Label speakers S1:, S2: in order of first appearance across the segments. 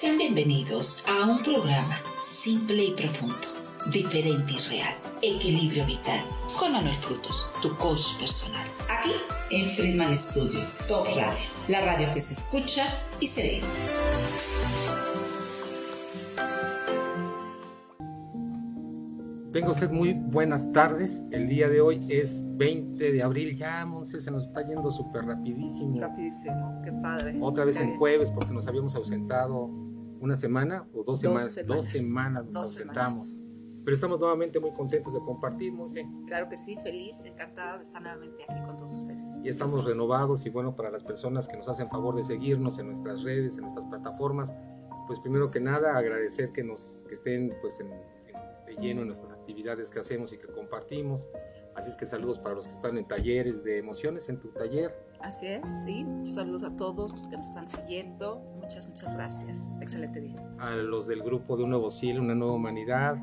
S1: Sean bienvenidos a un programa simple y profundo, diferente y real, equilibrio vital, con Manuel Frutos, tu coach personal. Aquí en Friedman Studio, Top Radio, la radio que se escucha y se ve.
S2: Tenga usted muy buenas tardes. El día de hoy es 20 de abril. Ya, Monse, se nos está yendo súper rapidísimo.
S3: Rapidísimo, qué padre.
S2: Otra vez en jueves porque nos habíamos ausentado una semana o dos,
S3: Dos
S2: semanas.
S3: semanas.
S2: Dos semanas nos
S3: Dos
S2: ausentamos.
S3: semanas.
S2: Pero estamos nuevamente muy contentos de compartir, Monse.
S3: Claro que sí, feliz, encantada de estar nuevamente aquí con todos ustedes.
S2: Y estamos
S3: Entonces,
S2: renovados y bueno, para las personas que nos hacen favor de seguirnos en nuestras redes, en nuestras plataformas, pues primero que nada agradecer que nos que estén pues en, en- de lleno en nuestras actividades que hacemos y que compartimos. Así es que saludos para los que están en talleres de emociones, en tu taller.
S3: Así es, sí. Saludos a todos los que nos están siguiendo. Muchas, muchas gracias. Excelente día.
S2: a los del grupo de Un Nuevo Cielo, Una Nueva Humanidad,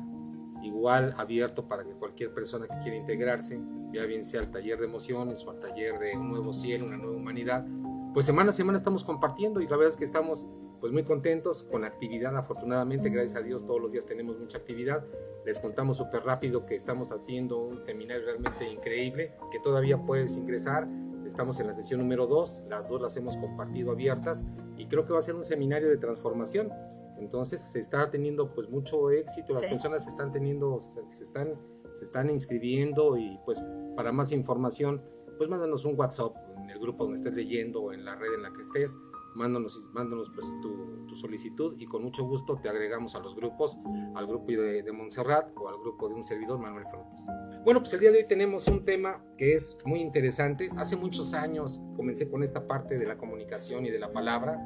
S2: igual abierto para que cualquier persona que quiera integrarse, ya bien sea al taller de emociones o al taller de Un Nuevo Cielo, Una Nueva Humanidad, pues semana a semana estamos compartiendo y la verdad es que estamos pues muy contentos con actividad, afortunadamente, gracias a Dios todos los días tenemos mucha actividad. Les contamos súper rápido que estamos haciendo un seminario realmente increíble, que todavía puedes ingresar. Estamos en la sesión número 2, las dos las hemos compartido abiertas y creo que va a ser un seminario de transformación. Entonces se está teniendo pues mucho éxito, las
S3: Sí.
S2: personas se están teniendo, se se están, se están inscribiendo y pues para más información pues mándanos un WhatsApp en el grupo donde estés leyendo o en la red en la que estés, mándanos, mándanos pues tu, tu solicitud y con mucho gusto te agregamos a los grupos, al grupo de, de Montserrat o al grupo de un servidor Manuel Frutos. Bueno, pues el día de hoy tenemos un tema que es muy interesante. Hace muchos años comencé con esta parte de la comunicación y de la palabra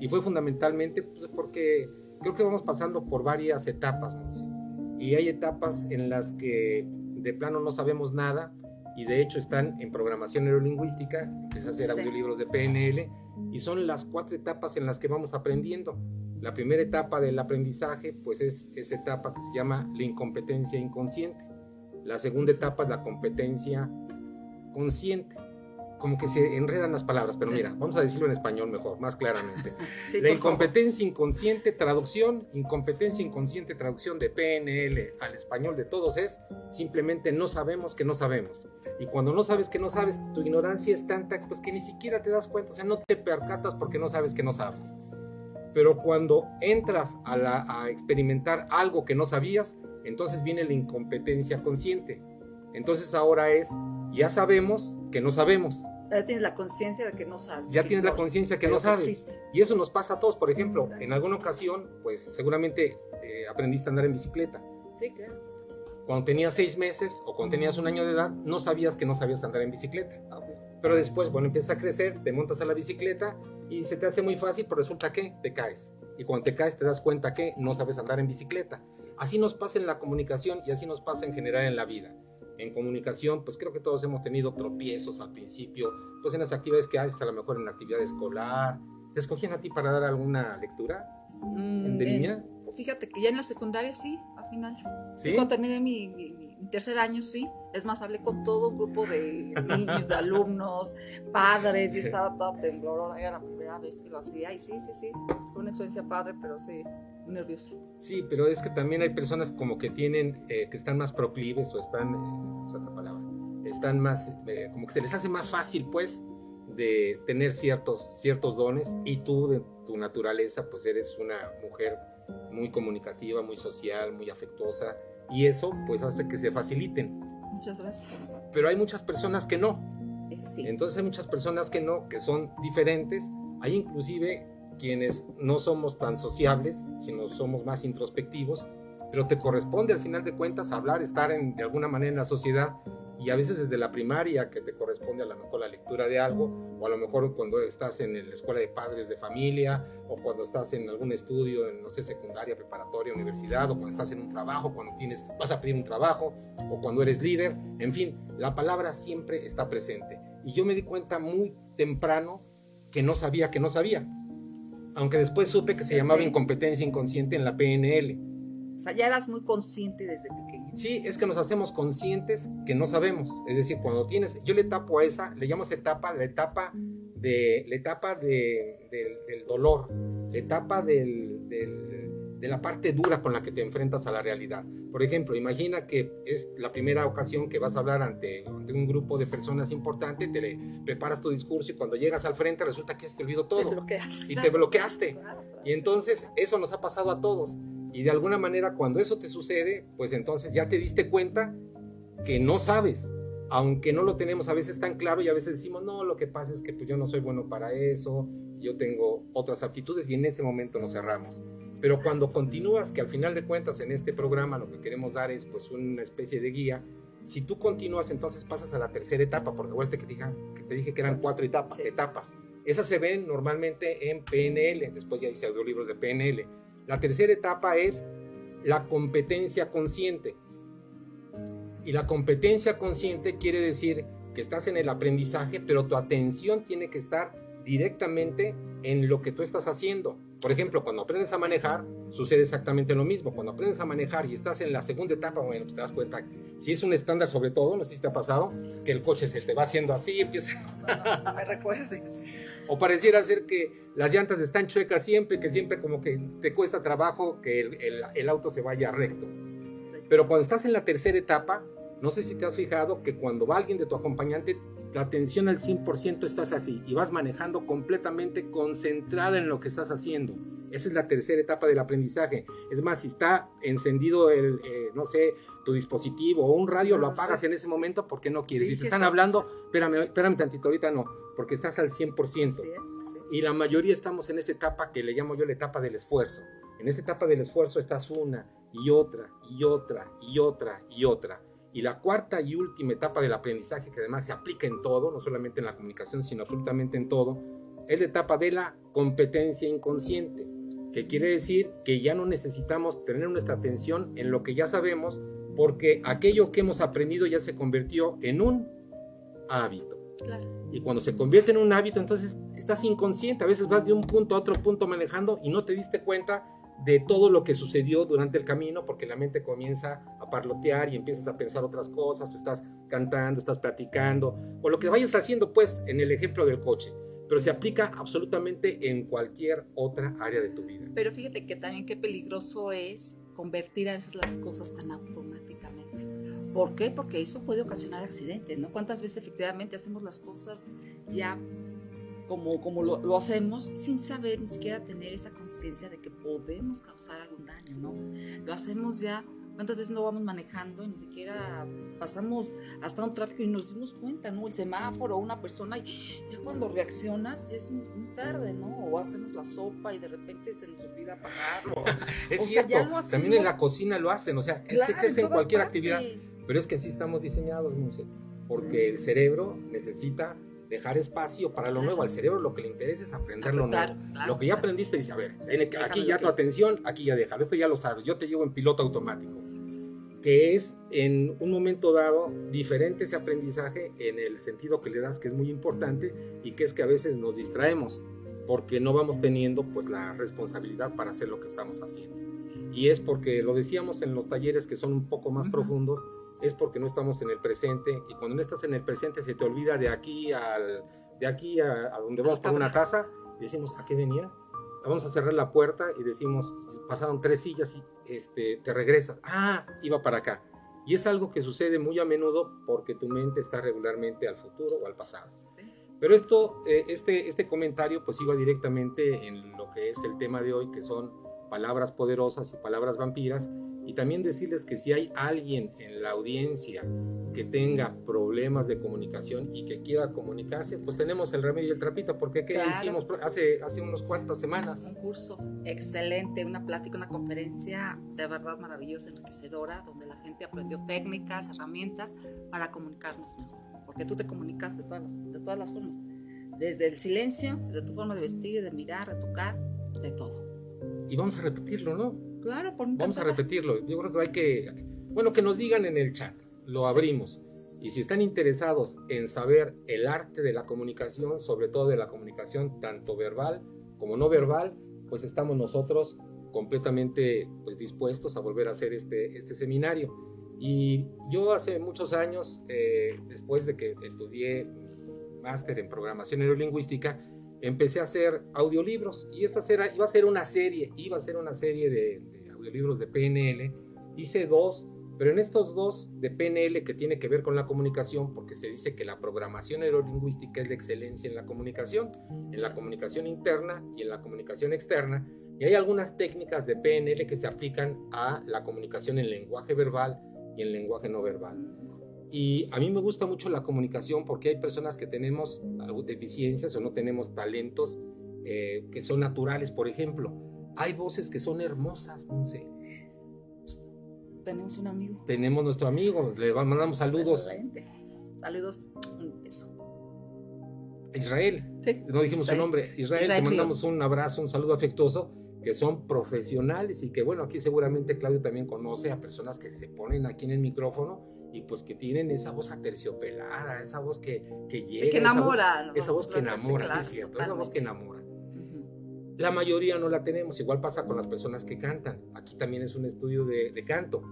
S2: y fue fundamentalmente pues, porque creo que vamos pasando por varias etapas. Y hay etapas en las que de plano no sabemos nada y de hecho están en programación neurolingüística, empecé a hacer
S3: Sí.
S2: audiolibros de PNL y son las cuatro etapas en las que vamos aprendiendo. La primera etapa del aprendizaje pues es esa etapa que se llama la incompetencia inconsciente. La segunda etapa es la competencia consciente. Como que se enredan las palabras, pero
S3: Sí.
S2: mira, vamos a decirlo en español mejor, más claramente.
S3: Sí,
S2: La
S3: favor.
S2: incompetencia inconsciente, traducción, incompetencia inconsciente, traducción de PNL al español de todos es simplemente no sabemos que no sabemos. Y cuando no sabes que no sabes, tu ignorancia es tanta pues que ni siquiera te das cuenta, o sea, no te percatas porque no sabes que no sabes. Pero cuando entras a, la- a experimentar algo que no sabías, entonces viene la incompetencia consciente. Entonces ahora es, ya sabemos que no sabemos.
S3: Ya tienes la conciencia de que no sabes.
S2: Ya tienes la conciencia que no sabes.
S3: existe.
S2: Y eso nos pasa a todos. Por ejemplo, en alguna ocasión, pues seguramente eh, aprendiste a andar en bicicleta.
S3: Sí, claro.
S2: Cuando tenías seis meses o cuando tenías un año de edad, no sabías que no sabías andar en bicicleta. Pero después, bueno, empiezas a crecer, te montas a la bicicleta y se te hace muy fácil, pero resulta que te caes. Y cuando te caes te das cuenta que no sabes andar en bicicleta. Así nos pasa en la comunicación y así nos pasa en general en la vida. En comunicación, pues creo que todos hemos tenido tropiezos al principio, pues en las actividades que haces, a lo mejor en la actividad escolar. ¿Te escogían a ti para dar alguna lectura
S3: Mm,
S2: de?
S3: Fíjate que ya en la secundaria sí, a finales.
S2: ¿Sí?
S3: Cuando terminé mi, mi- mi tercer año, sí. Es más, hablé con todo un grupo de niños, de alumnos, padres, y estaba toda temblorona. Era la primera vez que lo hacía. Y sí, sí, sí. Fue una experiencia padre, pero sí, nerviosa.
S2: Sí, pero es que también hay personas como que tienen, eh, que están más proclives o están, eh, es otra palabra, están más, eh, como que se les hace más fácil, pues, de tener ciertos, ciertos dones y tú, de tu naturaleza, pues eres una mujer muy comunicativa, muy social, muy afectuosa y eso, pues, hace que se faciliten.
S3: Muchas gracias.
S2: Pero hay muchas personas que no,
S3: Eh, Sí.
S2: entonces hay muchas personas que no, que son diferentes. Hay inclusive quienes no somos tan sociables, sino somos más introspectivos, pero te corresponde al final de cuentas hablar, estar en, de alguna manera en la sociedad y a veces desde la primaria que te corresponde a lo mejor la lectura de algo o a lo mejor cuando estás en la escuela de padres de familia o cuando estás en algún estudio en no sé secundaria preparatoria universidad o cuando estás en un trabajo cuando tienes vas a pedir un trabajo o cuando eres líder en fin la palabra siempre está presente. Y yo me di cuenta muy temprano que no sabía que no sabía aunque después supe que se llamaba incompetencia inconsciente en la PNL
S3: O sea, ya eras muy consciente desde pequeño.
S2: Sí, es que nos hacemos conscientes que no sabemos. Es decir, cuando tienes, yo le tapo a esa, le llamo esa etapa la etapa de la etapa de, del dolor, la etapa del, de la parte dura con la que te enfrentas a la realidad. Por ejemplo, imagina que es la primera ocasión que vas a hablar ante, un grupo de personas importante, te preparas tu discurso y cuando llegas al frente resulta que se te olvidó todo. y te bloqueaste. Y entonces eso nos ha pasado a todos. Y de alguna manera cuando eso te sucede, pues entonces ya te diste cuenta que no sabes, aunque no lo tenemos a veces tan claro y a veces decimos, no, lo que pasa es que pues yo no soy bueno para eso, yo tengo otras aptitudes y en ese momento nos cerramos. Pero cuando continúas, que al final de cuentas en este programa lo que queremos dar es pues una especie de guía, si tú continúas entonces pasas a la tercera etapa, porque vuelta que te, dije, que te dije que eran cuatro etapas, etapas. Esas se ven normalmente en PNL, después ya hice audiolibros de PNL. La tercera etapa es la competencia consciente. Y la competencia consciente quiere decir que estás en el aprendizaje, pero tu atención tiene que estar directamente en lo que tú estás haciendo. Por ejemplo, cuando aprendes a manejar, sucede exactamente lo mismo. Cuando aprendes a manejar y estás en la segunda etapa, bueno, pues te das cuenta, si es un estándar sobre todo, no sé si te ha pasado, que el coche se te va haciendo así, empieza...
S3: No, me recuerdes.
S2: O pareciera ser que las llantas están chuecas siempre, que siempre como que te cuesta trabajo que el, el auto se vaya recto. Pero cuando estás en la tercera etapa, no sé si te has fijado que cuando va alguien de tu acompañante, la atención al 100% estás así y vas manejando completamente concentrada en lo que estás haciendo. Esa es la tercera etapa del aprendizaje. Es más, si está encendido el, eh, no sé, tu dispositivo o un radio, lo apagas en ese momento porque no quieres. Si te están hablando, espérame, espérame tantito, ahorita no, porque estás al 100%. Y la mayoría estamos en esa etapa que le llamo yo la etapa del esfuerzo. En esa etapa del esfuerzo estás una y otra y otra y otra y otra. Y la cuarta y última etapa del aprendizaje, que además se aplica en todo, no solamente en la comunicación, sino absolutamente en todo, es la etapa de la competencia inconsciente, que quiere decir que ya no necesitamos tener nuestra atención en lo que ya sabemos, porque aquello que hemos aprendido ya se convirtió en un hábito. Y cuando se convierte en un hábito, entonces estás inconsciente. A veces vas de un punto a otro punto manejando y no te diste cuenta de todo lo que sucedió durante el camino, porque la mente comienza a parlotear y empiezas a pensar otras cosas, o estás cantando, estás platicando, o lo que vayas haciendo, pues, en el ejemplo del coche. Pero se aplica absolutamente en cualquier otra área de tu vida.
S3: Pero fíjate que también qué peligroso es convertir a veces las cosas tan automáticamente. ¿Por qué? Porque eso puede ocasionar accidentes, ¿no? ¿Cuántas veces efectivamente hacemos las cosas ya como, como lo, lo, hacemos sin saber ni siquiera tener esa conciencia de que podemos causar algún daño, ¿no? Lo hacemos ya, ¿cuántas veces no vamos manejando y ni siquiera pasamos hasta un tráfico y nos dimos cuenta, ¿no? El semáforo, una persona, y ya cuando reaccionas ya es muy, tarde, ¿no? O hacemos la sopa y de repente se nos olvida apagarlo.
S2: es cierto, también en la cocina lo hacen, o sea, es, es en, cualquier actividad, pero es que así estamos diseñados, sé, porque el cerebro necesita dejar espacio para lo nuevo. Al cerebro lo que le interesa es aprender lo nuevo. lo que ya aprendiste dice, a ver, aquí ya tu atención, aquí ya déjalo. Esto ya lo sabes, yo te llevo en piloto automático. Que es en un momento dado diferente ese aprendizaje en el sentido que le das, que es muy importante, y que es que a veces nos distraemos porque no vamos teniendo pues la responsabilidad para hacer lo que estamos haciendo. Y es porque lo decíamos en los talleres que son un poco más profundos, es porque no estamos en el presente y cuando no estás en el presente se te olvida de aquí al de aquí a, donde vamos por una taza y decimos a qué venía vamos a cerrar la puerta y decimos pasaron tres sillas y este te regresas ah iba para acá. Y es algo que sucede muy a menudo porque tu mente está regularmente al futuro o al pasado. Pero esto eh, este este comentario pues iba directamente en lo que es el tema de hoy que son palabras poderosas y palabras vampiras y también decirles que si hay alguien en la audiencia que tenga problemas de comunicación y que quiera comunicarse, pues tenemos el remedio y el trapito, porque ¿qué hicimos hace, hace unos cuantas semanas?
S3: Un curso excelente, una plática, una conferencia de verdad maravillosa, enriquecedora, donde la gente aprendió técnicas, herramientas para comunicarnos mejor, porque tú te comunicas de todas las, de todas las formas, desde el silencio, desde tu forma de vestir, de mirar, de tocar, de todo.
S2: Y vamos a repetirlo, ¿no?
S3: Claro, por
S2: Vamos a repetirlo. Yo creo que hay que, bueno, que nos digan en el chat. Lo abrimos. Y si están interesados en saber el arte de la comunicación, sobre todo de la comunicación tanto verbal como no verbal, pues estamos nosotros completamente pues, dispuestos a volver a hacer este, este seminario. Y yo hace muchos años, eh, después de que estudié máster en programación neurolingüística, empecé a hacer audiolibros y esta era, iba a ser una serie, iba a ser una serie de, de audiolibros de PNL. Hice dos, pero en estos dos de PNL que tiene que ver con la comunicación, porque se dice que la programación neurolingüística es la excelencia en la comunicación, en la comunicación interna y en la comunicación externa, y hay algunas técnicas de PNL que se aplican a la comunicación en lenguaje verbal y en lenguaje no verbal. Y a mí me gusta mucho la comunicación porque hay personas que tenemos deficiencias o no tenemos talentos eh, que son naturales. Por ejemplo, hay voces que son hermosas, Monse.
S3: Tenemos un amigo.
S2: Tenemos nuestro amigo, le mandamos saludos.
S3: Excelente. Saludos, un beso.
S2: Israel,
S3: Sí,
S2: no dijimos su nombre. Israel,
S3: Israel
S2: te mandamos un abrazo, un saludo afectuoso, que son profesionales y que bueno, aquí seguramente Claudio también conoce a personas que se ponen aquí en el micrófono y pues que tienen esa voz aterciopelada, esa voz que, que llega.
S3: Sí, que
S2: esa voz-
S3: enamora.
S2: Esa voz que enamora,
S3: claro,
S2: sí es cierto, es la voz que
S3: totalmente.
S2: enamora. La mayoría no la tenemos, igual pasa con las personas que cantan. Aquí también es un estudio de, de canto.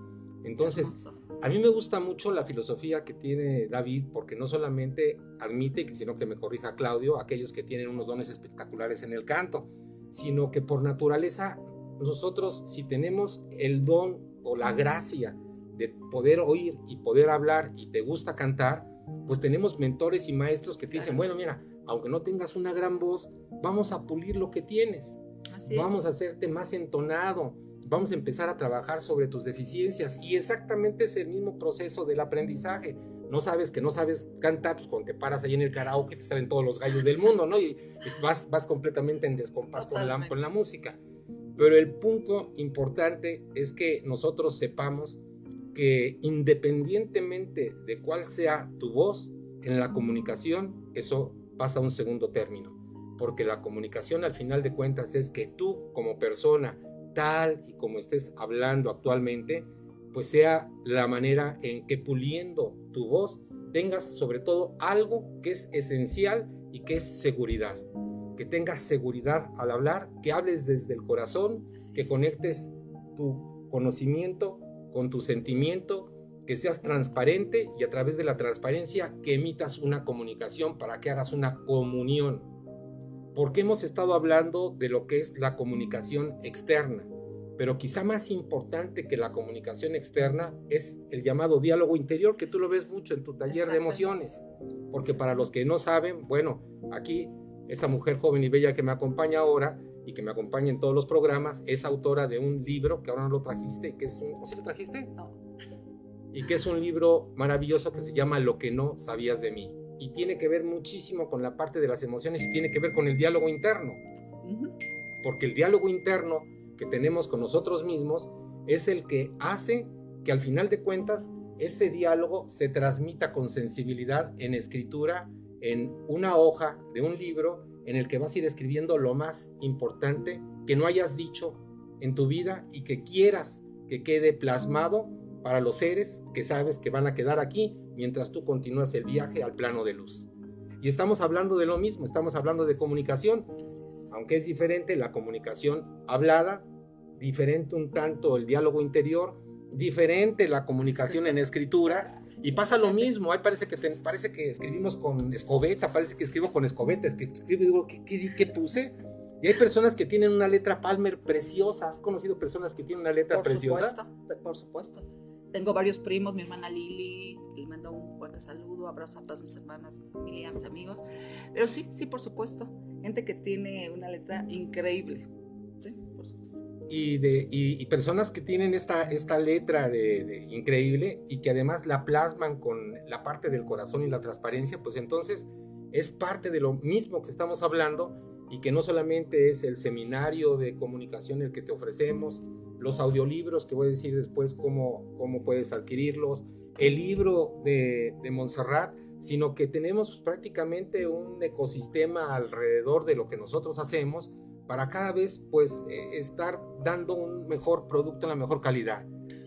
S2: Entonces, a mí me gusta mucho la filosofía que tiene David, porque no solamente admite, sino que me corrija Claudio, aquellos que tienen unos dones espectaculares en el canto, sino que por naturaleza nosotros si tenemos el don o la gracia de poder oír y poder hablar y te gusta cantar, pues tenemos mentores y maestros que te dicen, bueno, mira, aunque no tengas una gran voz, vamos a pulir lo que tienes
S3: Así
S2: vamos
S3: es.
S2: a hacerte más entonado, vamos a empezar a trabajar sobre tus deficiencias y exactamente es el mismo proceso del aprendizaje. No sabes que no sabes cantar, pues cuando te paras ahí en el karaoke te salen todos los gallos del mundo, ¿no? Y vas, vas completamente en descompás con la, con la música. Pero el punto importante es que nosotros sepamos que independientemente de cuál sea tu voz en la comunicación, eso pasa a un segundo término porque la comunicación al final de cuentas es que tú como persona, tal y como estés hablando actualmente, pues sea la manera en que puliendo tu voz tengas sobre todo algo que es esencial y que es seguridad. Que tengas seguridad al hablar, que hables desde el corazón, que
S3: es.
S2: conectes tu conocimiento con tu sentimiento, que seas transparente y a través de la transparencia que emitas una comunicación para que hagas una comunión. Porque hemos estado hablando de lo que es la comunicación externa, pero quizá más importante que la comunicación externa es el llamado diálogo interior, que tú lo ves mucho en tu taller de emociones, porque para los que no saben, bueno, aquí esta mujer joven y bella que me acompaña ahora y que me acompaña en todos los programas es autora de un libro que ahora no lo trajiste, que es un, ¿o sí lo trajiste?
S3: No.
S2: y que es un libro maravilloso que se llama Lo que no sabías de mí. Y tiene que ver muchísimo con la parte de las emociones y tiene que ver con el diálogo interno, porque el diálogo interno que tenemos con nosotros mismos es el que hace que al final de cuentas ese diálogo se transmita con sensibilidad en escritura, en una hoja de un libro en el que vas a ir escribiendo lo más importante que no hayas dicho en tu vida y que quieras que quede plasmado para los seres que sabes que van a quedar aquí mientras tú continúas el viaje al plano de luz. Y estamos hablando de lo mismo, estamos hablando de comunicación, aunque es diferente la comunicación hablada, diferente un tanto el diálogo interior, diferente la comunicación en escritura, y pasa lo mismo, ahí parece que, te- parece que escribimos con escobeta, parece que escribo con escobetas, que escribo y digo, ¿qué, qué, qué puse? Y hay personas que tienen una letra Palmer preciosa, ¿has conocido personas que tienen una letra
S3: Por
S2: preciosa?
S3: supuesto, por supuesto. Tengo varios primos, mi hermana Lili, le mando un fuerte saludo, abrazo a todas mis hermanas, mi familia, a mis amigos. Pero sí, sí, por supuesto. Gente que tiene una letra increíble. Sí, por supuesto.
S2: Y, personas que tienen esta, letra increíble y que además la plasman con la parte del corazón y la transparencia, pues entonces es parte de lo mismo que estamos hablando y que no solamente es el seminario de comunicación el que te ofrecemos, los audiolibros que voy a decir después cómo, cómo puedes adquirirlos, el libro de, de Montserrat, sino que tenemos prácticamente un ecosistema alrededor de lo que nosotros hacemos para cada vez pues eh, estar dando un mejor producto en la mejor calidad.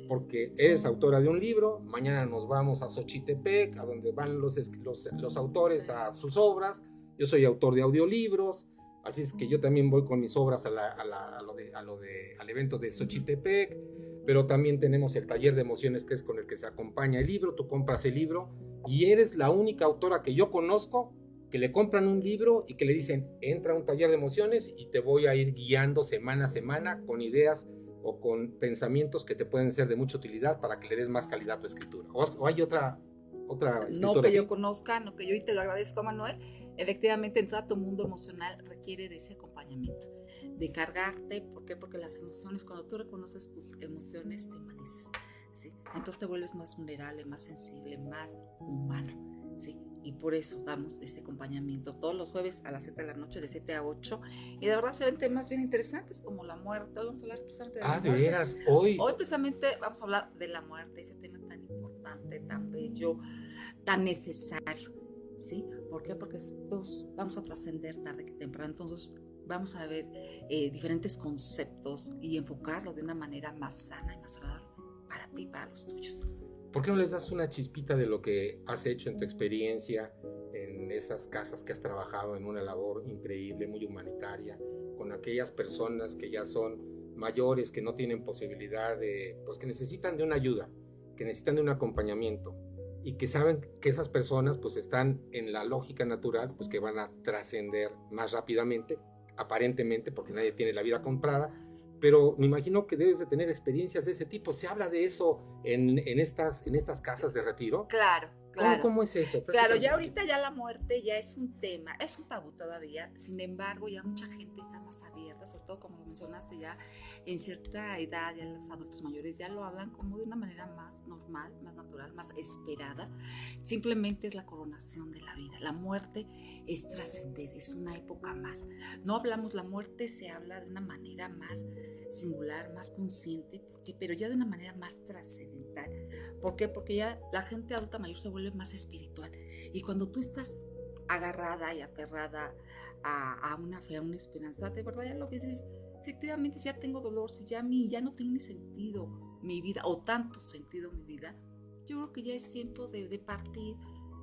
S2: Porque eres autora de un libro, mañana nos vamos a Xochitepec, a donde van los, los, los autores a sus obras, yo soy autor de audiolibros, así es que yo también voy con mis obras a, la- a la- a lo de, a lo de- al evento de Xochitepec, pero también tenemos el taller de emociones que es con el que se acompaña el libro, tú compras el libro y eres la única autora que yo conozco que le compran un libro y que le dicen, entra a un taller de emociones y te voy a ir guiando semana a semana con ideas o con pensamientos que te pueden ser de mucha utilidad para que le des más calidad a tu escritura. O, hay otra, otra
S3: escritura. No que yo conozca, no que yo y te lo agradezco, Manuel. Efectivamente, entrar a tu mundo emocional requiere de ese acompañamiento, de cargarte. ¿Por qué? Porque las emociones, cuando tú reconoces tus emociones, te humanices. ¿sí? Entonces te vuelves más vulnerable, más sensible, más humano. ¿sí? Y por eso damos este acompañamiento todos los jueves a las 7 de la noche, de 7 a 8. Y de verdad se ven temas bien interesantes como la muerte. Hoy vamos a hablar precisamente de
S2: ah, de veras, hoy.
S3: Hoy precisamente vamos a hablar de la muerte, ese tema tan importante, tan bello, tan necesario. ¿Sí? ¿Por qué? Porque todos vamos a trascender tarde que temprano. Entonces vamos a ver eh, diferentes conceptos y enfocarlo de una manera más sana y más agradable para ti y para los tuyos.
S2: ¿Por qué no les das una chispita de lo que has hecho en tu experiencia en esas casas que has trabajado en una labor increíble, muy humanitaria, con aquellas personas que ya son mayores, que no tienen posibilidad de, pues que necesitan de una ayuda, que necesitan de un acompañamiento y que saben que esas personas pues están en la lógica natural, pues que van a trascender más rápidamente, aparentemente, porque nadie tiene la vida comprada, pero me imagino que debes de tener experiencias de ese tipo. ¿Se habla de eso en, en estas, en estas casas de retiro?
S3: Claro, claro.
S2: ¿Cómo, es eso?
S3: Claro, ya ahorita ya la muerte ya es un tema, es un tabú todavía, sin embargo ya mucha gente está más abierta, sobre todo como lo mencionaste ya, en cierta edad, ya los adultos mayores ya lo hablan como de una manera más normal, más natural, más esperada. Simplemente es la coronación de la vida. La muerte es trascender, es una época más. No hablamos, la muerte se habla de una manera más singular, más consciente, porque, pero ya de una manera más trascendental. ¿Por qué? Porque ya la gente adulta mayor se vuelve más espiritual. Y cuando tú estás agarrada y aferrada a, una fe, a una esperanza, de verdad ya lo ves efectivamente si ya tengo dolor, si ya mí ya no tiene sentido mi vida o tanto sentido mi vida, yo creo que ya es tiempo de, de partir,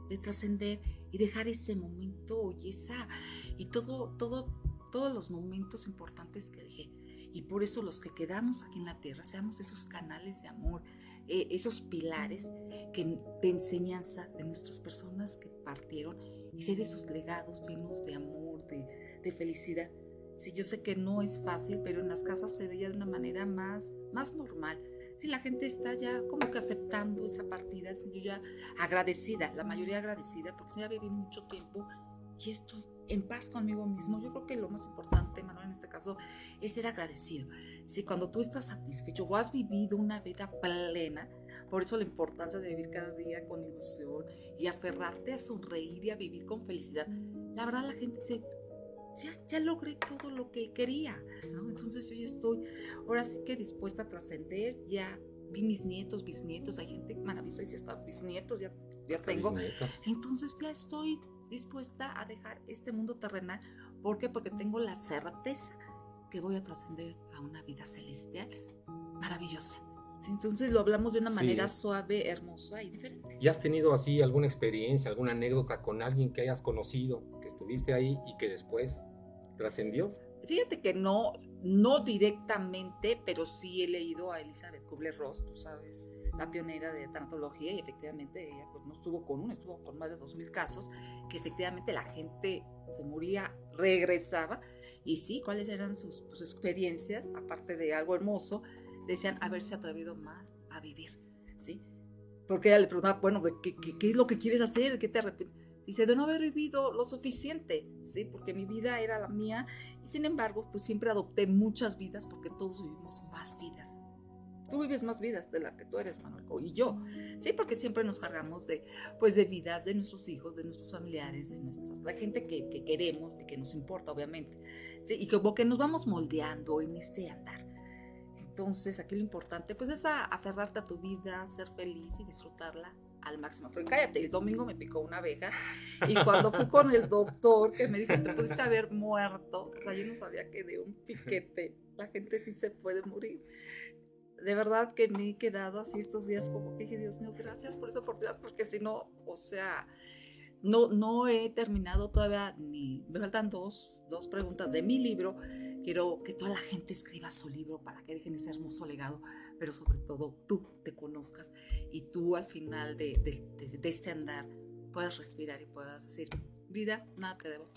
S3: de trascender y dejar ese momento y esa y todo, todo, todos los momentos importantes que dejé. Y por eso los que quedamos aquí en la tierra, seamos esos canales de amor, eh, esos pilares que, de enseñanza de nuestras personas que partieron y ser esos legados llenos de amor, de, de felicidad Sí, yo sé que no es fácil, pero en las casas se veía de una manera más, más normal. Sí, la gente está ya como que aceptando esa partida, yo ya agradecida, la mayoría agradecida, porque ya viví mucho tiempo y estoy en paz conmigo mismo. Yo creo que lo más importante, Manuel, en este caso, es ser agradecido. Si cuando tú estás satisfecho o has vivido una vida plena, por eso la importancia de vivir cada día con ilusión y aferrarte a sonreír y a vivir con felicidad. La verdad, la gente dice, ya, ya logré todo lo que quería, ¿no? Entonces yo ya estoy, ahora sí que dispuesta a trascender, ya vi mis nietos, bisnietos, hay gente maravillosa, dice, está bisnietos, ya, ya tengo. Entonces ya estoy dispuesta a dejar este mundo terrenal. ¿Por qué? Porque tengo la certeza que voy a trascender a una vida celestial maravillosa. Entonces lo hablamos de una manera suave, hermosa y diferente.
S2: ¿Y has tenido así alguna experiencia, alguna anécdota con alguien que hayas conocido, que estuviste ahí y que después trascendió?
S3: Fíjate que no, no directamente, pero sí he leído a Elizabeth Kubler-Ross, tú sabes, la pionera de tanatología, y efectivamente ella pues, no estuvo con uno, estuvo con más de 2.000 casos, que efectivamente la gente se moría, regresaba, y sí, cuáles eran sus, sus experiencias, aparte de algo hermoso, decían haberse atrevido más a vivir, ¿sí? Porque ella le preguntaba, bueno, ¿qué, qué, es lo que quieres hacer? ¿De qué te arrepientes? Dice, de no haber vivido lo suficiente, ¿sí? Porque mi vida era la mía y sin embargo, pues siempre adopté muchas vidas porque todos vivimos más vidas. Tú vives más vidas de la que tú eres, Manuel, y yo. Sí, porque siempre nos cargamos de, pues, de vidas de nuestros hijos, de nuestros familiares, de nuestras, la gente que, que queremos y que nos importa, obviamente. Sí, y como que nos vamos moldeando en este andar. Entonces, aquí lo importante, pues, es aferrarte a tu vida, ser feliz y disfrutarla al máximo. Pero cállate, el domingo me picó una abeja y cuando fui con el doctor que me dijo, te pudiste haber muerto, o sea, yo no sabía que de un piquete la gente sí se puede morir. De verdad que me he quedado así estos días como que dije, Dios mío, gracias por esa oportunidad, porque si no, o sea, no, no he terminado todavía ni, me faltan dos, dos preguntas de mi libro Quiero que toda la gente escriba su libro para que dejen ese hermoso legado, pero sobre todo tú te conozcas y tú al final de, de, este andar puedas respirar y puedas decir, Vida, nada te debo.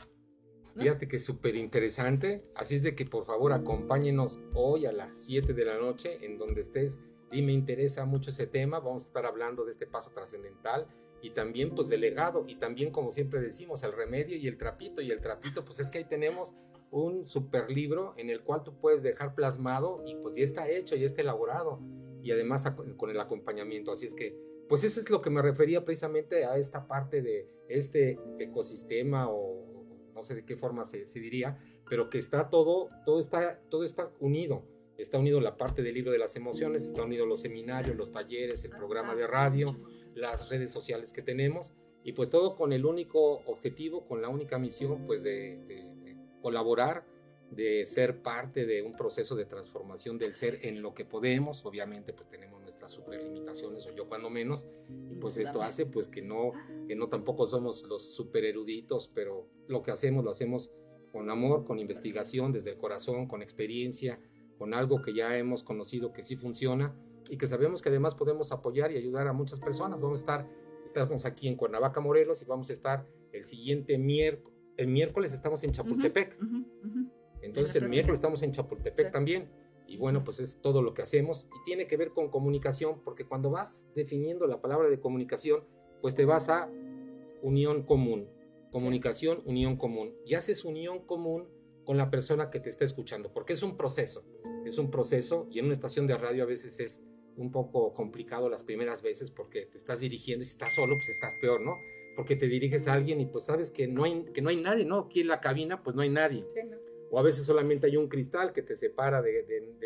S2: Fíjate que es súper interesante. Así es de que por favor acompáñenos hoy a las 7 de la noche en donde estés. Y me interesa mucho ese tema. Vamos a estar hablando de este paso trascendental y también pues del legado y también como siempre decimos el remedio y el trapito y el trapito pues es que ahí tenemos un super libro en el cual tú puedes dejar plasmado y pues ya está hecho, ya está elaborado y además con el acompañamiento. Así es que pues eso es lo que me refería precisamente a esta parte de este ecosistema o no sé de qué forma se, diría, pero que está todo, todo está, todo está unido. Está unido la parte del libro de las emociones, está unido los seminarios, los talleres, el programa de radio, las redes sociales que tenemos, y pues todo con el único objetivo, con la única misión, pues de, de colaborar, de ser parte de un proceso de transformación del ser en lo que podemos. Obviamente, pues tenemos super limitaciones, o yo cuando menos, y pues esto hace pues que no, que no tampoco somos los super eruditos, pero lo que hacemos lo hacemos con amor, con investigación, desde el corazón, con experiencia, con algo que ya hemos conocido que sí funciona y que sabemos que además podemos apoyar y ayudar a muchas personas. Vamos a estar, estamos aquí en Cuernavaca, Morelos, y vamos a estar el siguiente miércoles, el miércoles estamos en Chapultepec. Entonces el miércoles estamos en Chapultepec también. Y bueno, pues es todo lo que hacemos. Y tiene que ver con comunicación, porque cuando vas definiendo la palabra de comunicación, pues te vas a unión común, comunicación, unión común, y haces unión común con la persona que te está escuchando, porque es un proceso, es un proceso y en una estación de radio a veces es un poco complicado las primeras veces porque te estás dirigiendo y si estás solo, pues estás peor, ¿no? Porque te diriges a alguien y pues sabes que no hay, que no hay nadie, ¿no? Aquí en la cabina pues no hay nadie. Sí, no o a veces solamente hay un cristal que te separa del,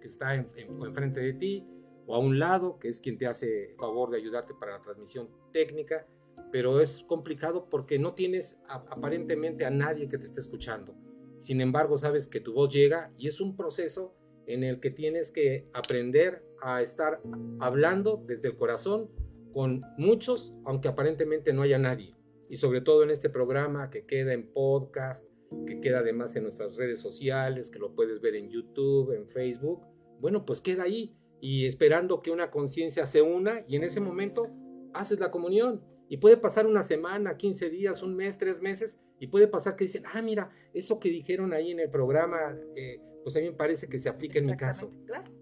S2: que está en, enfrente de ti, o a un lado, que es quien te hace favor de ayudarte para la transmisión técnica, pero es complicado porque no tienes aparentemente a nadie que te esté escuchando. Sin embargo, sabes que tu voz llega y es un proceso en el que tienes que aprender a estar hablando desde el corazón con muchos, aunque aparentemente no haya nadie. Y sobre todo en este programa que queda en podcast, que queda además en nuestras redes sociales, que lo puedes ver en YouTube, en Facebook. Bueno, pues queda ahí y esperando que una conciencia se una y en ese momento haces la comunión. Y puede pasar una semana, 15 días, un mes, tres meses, y puede pasar que dicen, ah, mira, eso que dijeron ahí en el programa, eh, pues a mí me parece que se aplica en mi caso.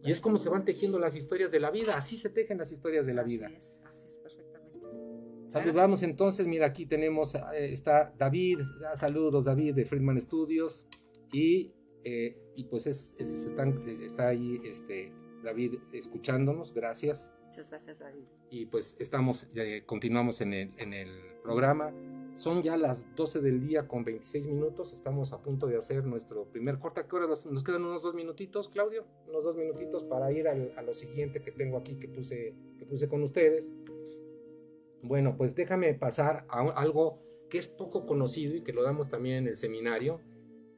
S2: y es como se van tejiendo las historias de la vida, así se tejen las historias de la vida.
S3: Así es, así es,
S2: Saludamos entonces, mira, aquí tenemos, eh, está David, ah, saludos David de Friedman Studios y, eh, y pues es, están, eh, está ahí este, David escuchándonos, gracias.
S3: Muchas gracias David.
S2: Y pues estamos, continuamos en el, en el programa. Son ya las 12 del día con 26 minutos, estamos a punto de hacer nuestro primer corte. ¿Qué hora nos quedan unos dos minutitos, Claudio? Unos dos minutitos para ir a lo siguiente que tengo aquí que puse, que puse con ustedes. Bueno, pues déjame pasar a algo que es poco conocido y que lo damos también en el seminario.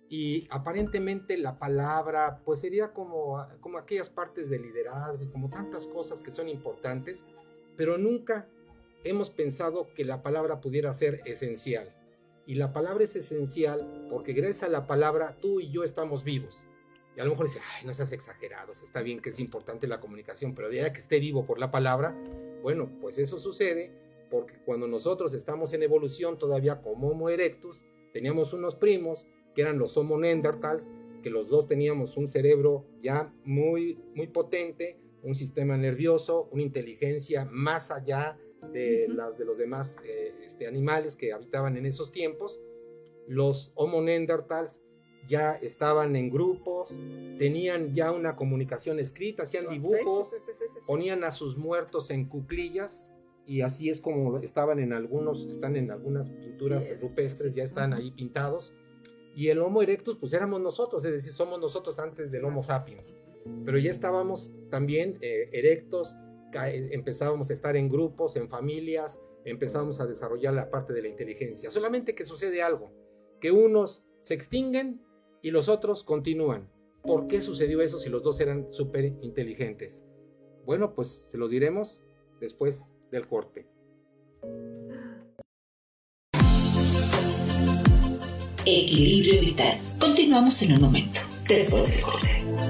S2: Y aparentemente la palabra, pues sería como, como aquellas partes de liderazgo y como tantas cosas que son importantes, pero nunca hemos pensado que la palabra pudiera ser esencial. Y la palabra es esencial porque gracias a la palabra tú y yo estamos vivos. Y a lo mejor dice, ay, no seas exagerado, está bien que es importante la comunicación, pero de ahí que esté vivo por la palabra, bueno, pues eso sucede porque cuando nosotros estamos en evolución todavía como Homo erectus, teníamos unos primos que eran los Homo neanderthals, que los dos teníamos un cerebro ya muy, muy potente, un sistema nervioso, una inteligencia más allá de, las, de los demás eh, este, animales que habitaban en esos tiempos. Los Homo neanderthals ya estaban en grupos, tenían ya una comunicación escrita, hacían dibujos, ponían a sus muertos en cuclillas y así es como estaban en algunos, están en algunas pinturas rupestres, ya están ahí pintados. Y el Homo erectus, pues éramos nosotros, es decir, somos nosotros antes del Homo sapiens. Pero ya estábamos también eh, erectos, empezábamos a estar en grupos, en familias, empezábamos a desarrollar la parte de la inteligencia. Solamente que sucede algo, que unos se extinguen y los otros continúan. ¿Por qué sucedió eso si los dos eran súper inteligentes? Bueno, pues se los diremos después del corte.
S1: Equilibrio vital. Continuamos en un momento, después del corte.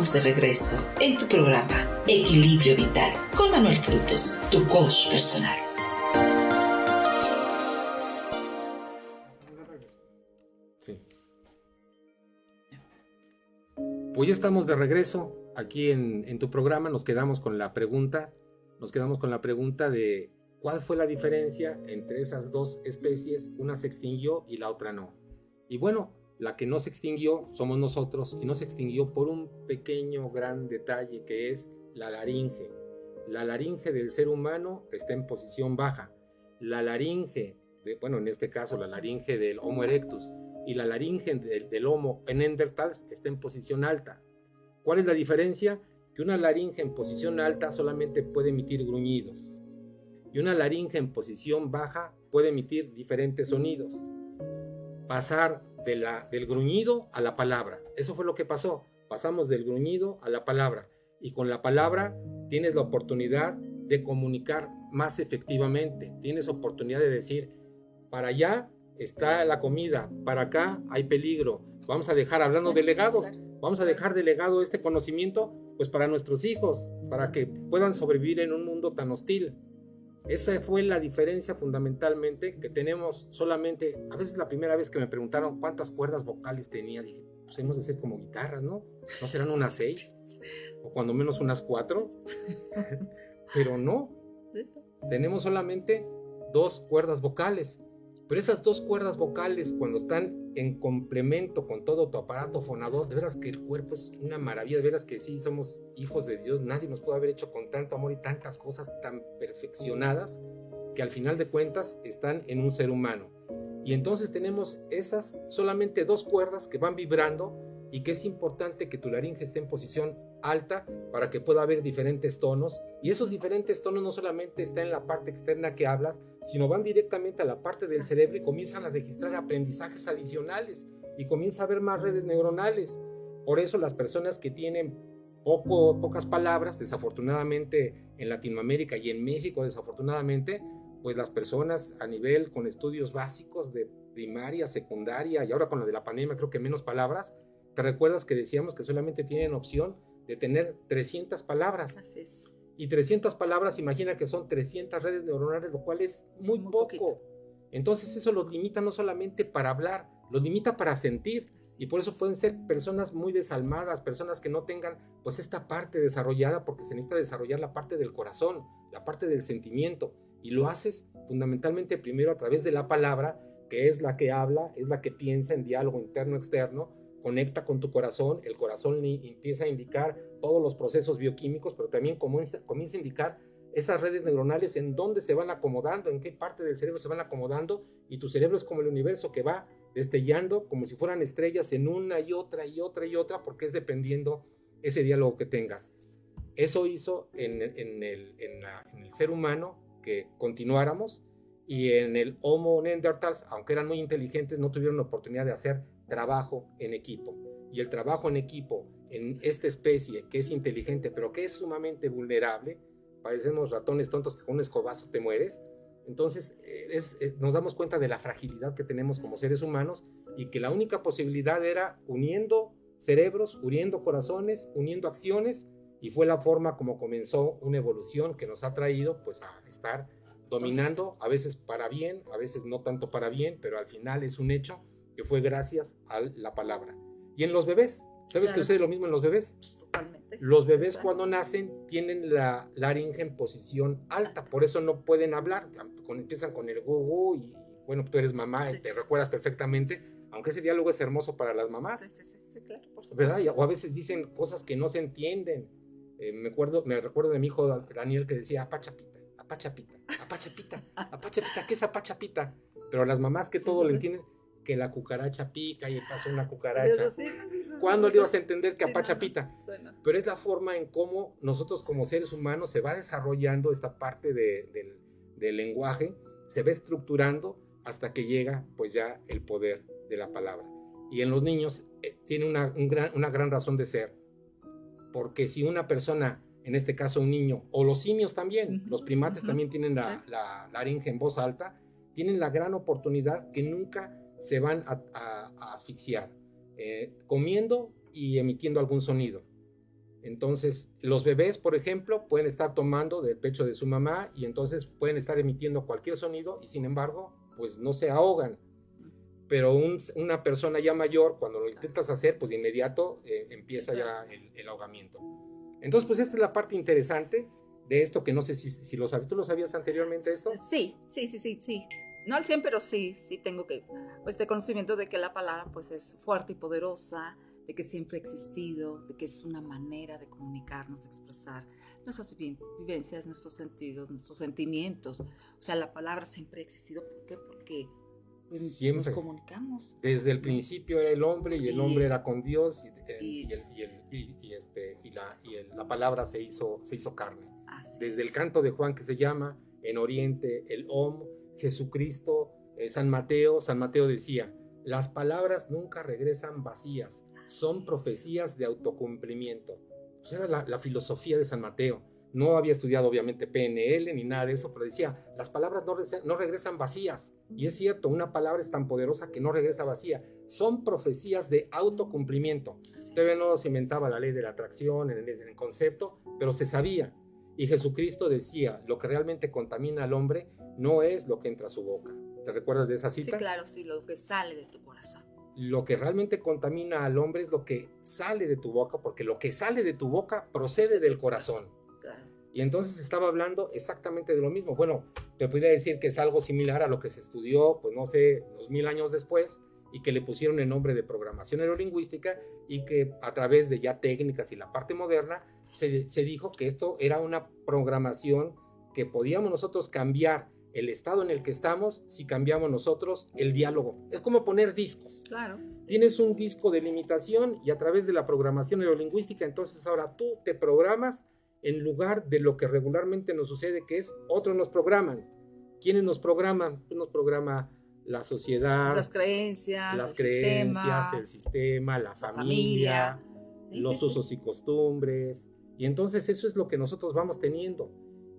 S1: De regreso en tu programa Equilibrio Vital con Manuel Frutos, tu coach personal.
S2: Sí. Pues ya estamos de regreso aquí en, en tu programa. Nos quedamos con la pregunta, nos quedamos con la pregunta de cuál fue la diferencia entre esas dos especies. Una se extinguió y la otra no. Y bueno, la que no se extinguió somos nosotros y no se extinguió por un pequeño gran detalle que es la laringe. La laringe del ser humano está en posición baja. La laringe, de, bueno, en este caso la laringe del Homo erectus y la laringe del, del Homo neanderthals está en posición alta. ¿Cuál es la diferencia? Que una laringe en posición alta solamente puede emitir gruñidos y una laringe en posición baja puede emitir diferentes sonidos. Pasar del gruñido a la palabra. Eso fue lo que pasó. Pasamos del gruñido a la palabra. Y con la palabra tienes la oportunidad de comunicar más efectivamente. Tienes oportunidad de decir, para allá está la comida, para acá hay peligro. Vamos a dejar, hablando de legados, vamos a dejar de legado este conocimiento pues para nuestros hijos, para que puedan sobrevivir en un mundo tan hostil. Esa fue la diferencia fundamentalmente que tenemos solamente, a veces la primera vez que me preguntaron cuántas cuerdas vocales tenía, dije, pues hemos de ser como guitarras, ¿no? ¿No serán unas seis? O cuando menos unas cuatro. Pero no, tenemos solamente dos cuerdas vocales. Pero esas dos cuerdas vocales, cuando están en complemento con todo tu aparato fonador, de veras que el cuerpo es una maravilla, de veras que sí, somos hijos de Dios, nadie nos puede haber hecho con tanto amor y tantas cosas tan perfeccionadas que al final de cuentas están en un ser humano. Y entonces tenemos esas solamente dos cuerdas que van vibrando y que es importante que tu laringe esté en posición alta para que pueda haber diferentes tonos y esos diferentes tonos no solamente están en la parte externa que hablas, sino van directamente a la parte del cerebro y comienzan a registrar aprendizajes adicionales y comienza a haber más redes neuronales. Por eso las personas que tienen poco, pocas palabras, desafortunadamente en Latinoamérica y en México desafortunadamente, pues las personas a nivel con estudios básicos de primaria, secundaria y ahora con lo de la pandemia creo que menos palabras, ¿Te recuerdas que decíamos que solamente tienen opción de tener 300 palabras?
S3: Así es.
S2: Y 300 palabras, imagina que son 300 redes neuronales, lo cual es muy,
S3: Muy
S2: poco.
S3: poquito.
S2: Entonces eso los limita no solamente para hablar, los limita para sentir. Y por eso pueden ser personas muy desalmadas, personas que no tengan pues esta parte desarrollada porque se necesita desarrollar la parte del corazón, la parte del sentimiento. Y lo haces fundamentalmente primero a través de la palabra, que es la que habla, es la que piensa en diálogo interno-externo, conecta con tu corazón, el corazón empieza a indicar todos los procesos bioquímicos, pero también comienza, comienza a indicar esas redes neuronales en dónde se van acomodando, en qué parte del cerebro se van acomodando, y tu cerebro es como el universo que va destellando como si fueran estrellas en una y otra y otra y otra, porque es dependiendo ese diálogo que tengas. Eso hizo en, el, ser humano que continuáramos y en el Homo neanderthals, aunque eran muy inteligentes, no tuvieron la oportunidad de hacer trabajo en equipo. Y el trabajo en equipo en esta especie que es inteligente, pero que es sumamente vulnerable, parecemos ratones tontos que con un escobazo te mueres. Entonces eh, es, eh, nos damos cuenta de la fragilidad que tenemos como seres humanos y que la única posibilidad era uniendo cerebros, uniendo corazones, uniendo acciones y fue la forma como comenzó una evolución que nos ha traído pues a estar dominando, a veces para bien, a veces no tanto para bien, pero al final es un hecho que fue gracias a la palabra. Y en los bebés, ¿sabes que sucede lo mismo en los bebés?
S3: Pues, totalmente.
S2: Los bebés cuando nacen tienen la laringe en posición alta, por eso no pueden hablar, empiezan con el gugu y bueno, tú eres mamá y te recuerdas perfectamente, aunque ese diálogo es hermoso para las mamás.
S3: Sí, claro, por supuesto.
S2: ¿Verdad? O a veces dicen cosas que no se entienden. Eh, me, acuerdo, me recuerdo de mi hijo Daniel que decía apachapita, apachapita, apachapita, apachapita, ¿qué es apachapita? Pero las mamás que todo lo entienden, que la cucaracha pica y pasa una cucaracha. ¿Cuándo le ibas a entender que apachapita? Pero es la forma en cómo nosotros como seres humanos se va desarrollando esta parte de, del lenguaje, se va estructurando hasta que llega pues ya el poder de la palabra. Y en los niños eh, tiene una, gran, una gran razón de ser, porque si una persona, en este caso un niño, o los simios también, los primates también tienen la, la, laringe en voz alta, tienen la gran oportunidad que nunca se van a, asfixiar, eh, comiendo y emitiendo algún sonido. Entonces, los bebés, por ejemplo, pueden estar tomando del pecho de su mamá y entonces pueden estar emitiendo cualquier sonido y sin embargo, pues no se ahogan. Pero una persona ya mayor, cuando lo intentas hacer, pues de inmediato eh, empieza ya el, ahogamiento. Entonces, pues esta es la parte interesante de esto que no sé si, si lo sabes. ¿Tú lo sabías anteriormente esto?
S3: Sí, sí, sí, sí, sí. No al 100, pero sí, sí tengo que, pues, este conocimiento de que la palabra, pues, es fuerte y poderosa, de que siempre ha existido, de que es una manera de comunicarnos, de expresar nuestras vivencias, nuestros sentidos, nuestros sentimientos. O sea, la palabra siempre ha existido. ¿Por qué? Porque pues, siempre. nos comunicamos.
S2: Desde el principio era el hombre y el hombre era con Dios y, y, y la, la, palabra se hizo, se hizo carne. Desde el canto de Juan que se llama en Oriente el Om, Jesucristo, eh, San Mateo, San Mateo decía, las palabras nunca regresan vacías, son profecías de autocumplimiento. Pues era la, filosofía de San Mateo. No había estudiado obviamente PNL ni nada de eso, pero decía, las palabras no, no regresan vacías. Y es cierto, una palabra es tan poderosa que no regresa vacía. Son profecías de autocumplimiento. Todavía no se inventaba la ley de la atracción en el, concepto, pero se sabía. Y Jesucristo decía, lo que realmente contamina al hombre no es lo que entra a su boca. ¿Te recuerdas de esa cita?
S3: Sí, claro, sí, lo que sale de tu corazón
S2: lo que realmente contamina al hombre es lo que sale de tu boca, porque lo que sale de tu boca procede del corazón. Y entonces estaba hablando exactamente de lo mismo. Bueno, te podría decir que es algo similar a lo que se estudió, pues no sé, dos mil años después, y que le pusieron el nombre de programación neurolingüística, y que a través de ya técnicas y la parte moderna, se, se dijo que esto era una programación que podíamos nosotros cambiar el estado en el que estamos si cambiamos nosotros el diálogo. Es como poner discos.
S3: Claro.
S2: Tienes un disco de limitación y a través de la programación neurolingüística, entonces ahora tú te programas en lugar de lo que regularmente nos sucede, que es otros nos programan. ¿Quiénes nos programan? Pues nos programa la sociedad,
S3: las creencias,
S2: las el creencias, sistema, el sistema, la, familia, los usos y costumbres. Y entonces eso es lo que nosotros vamos teniendo.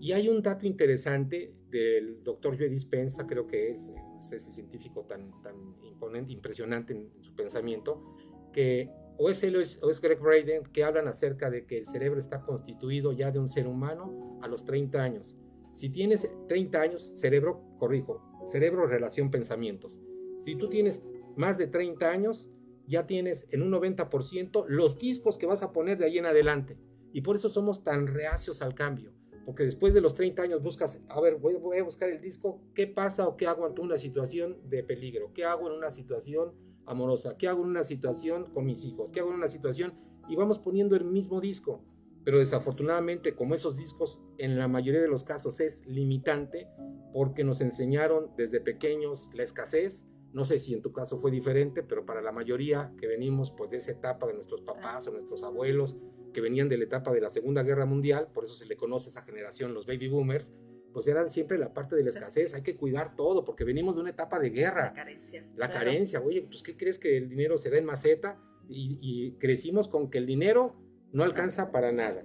S2: Y hay un dato interesante del doctor Joe Dispensa, creo que es ese científico tan, tan imponente, impresionante en su pensamiento, que o es él o es, Greg Braden, que hablan acerca de que el cerebro está constituido ya de un ser humano a los 30 años. Si tienes 30 años, cerebro, corrijo, cerebro, relación, pensamientos. Si tú tienes más de 30 años, ya tienes en un 90% los discos que vas a poner de ahí en adelante. Y por eso somos tan reacios al cambio porque después de los 30 años buscas, a ver, voy, a buscar el disco, ¿qué pasa o qué hago ante una situación de peligro? ¿Qué hago en una situación amorosa? ¿Qué hago en una situación con mis hijos? ¿Qué hago en una situación? Y vamos poniendo el mismo disco. Pero desafortunadamente, como esos discos en la mayoría de los casos es limitante, porque nos enseñaron desde pequeños la escasez, no sé si en tu caso fue diferente, pero para la mayoría que venimos pues de esa etapa de nuestros papás o nuestros abuelos, que venían de la etapa de la Segunda Guerra Mundial, por eso se le conoce esa generación, los baby boomers, pues eran siempre la parte de la escasez, hay que cuidar todo, porque venimos de una etapa de guerra.
S3: La carencia.
S2: La
S3: claro.
S2: carencia, oye, pues ¿qué crees que el dinero se da en maceta? Y, y crecimos con que el dinero no alcanza para nada.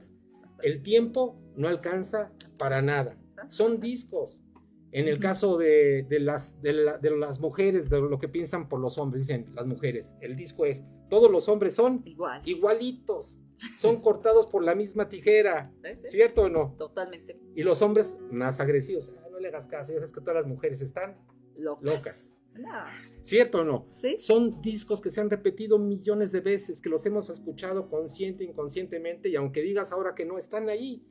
S2: El tiempo no alcanza para nada. Son discos. En el caso de, de las, de, la- de las mujeres, de lo que piensan por los hombres, dicen las mujeres, el disco es, todos los hombres son
S3: Igual.
S2: igualitos, son cortados por la misma tijera. ¿cierto o no?
S3: Totalmente
S2: Y los hombres más agresivos, "Ah, no le hagas caso, ya sabes que todas las mujeres están
S3: locas.
S2: locas,
S3: No.
S2: ¿cierto o no?
S3: Sí.
S2: Son discos que se han repetido millones de veces, que los hemos escuchado consciente inconscientemente, y aunque digas ahora que no, están ahí.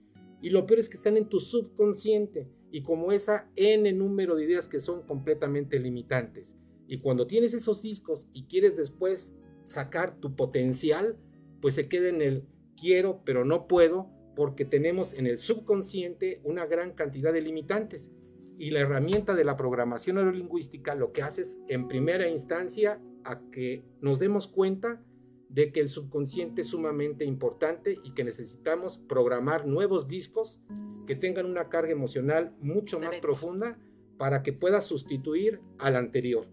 S2: Y lo peor es que están en tu subconsciente, y como esa N número de ideas que son completamente limitantes. Y cuando tienes esos discos y quieres después sacar tu potencial, pues se queda en el quiero, pero no puedo, porque tenemos en el subconsciente una gran cantidad de limitantes. Y la herramienta de la programación neurolingüística lo que hace es, en primera instancia, a que nos demos cuenta de que el subconsciente es sumamente importante y que necesitamos programar nuevos discos que tengan una carga emocional mucho más profunda para que pueda sustituir al anterior.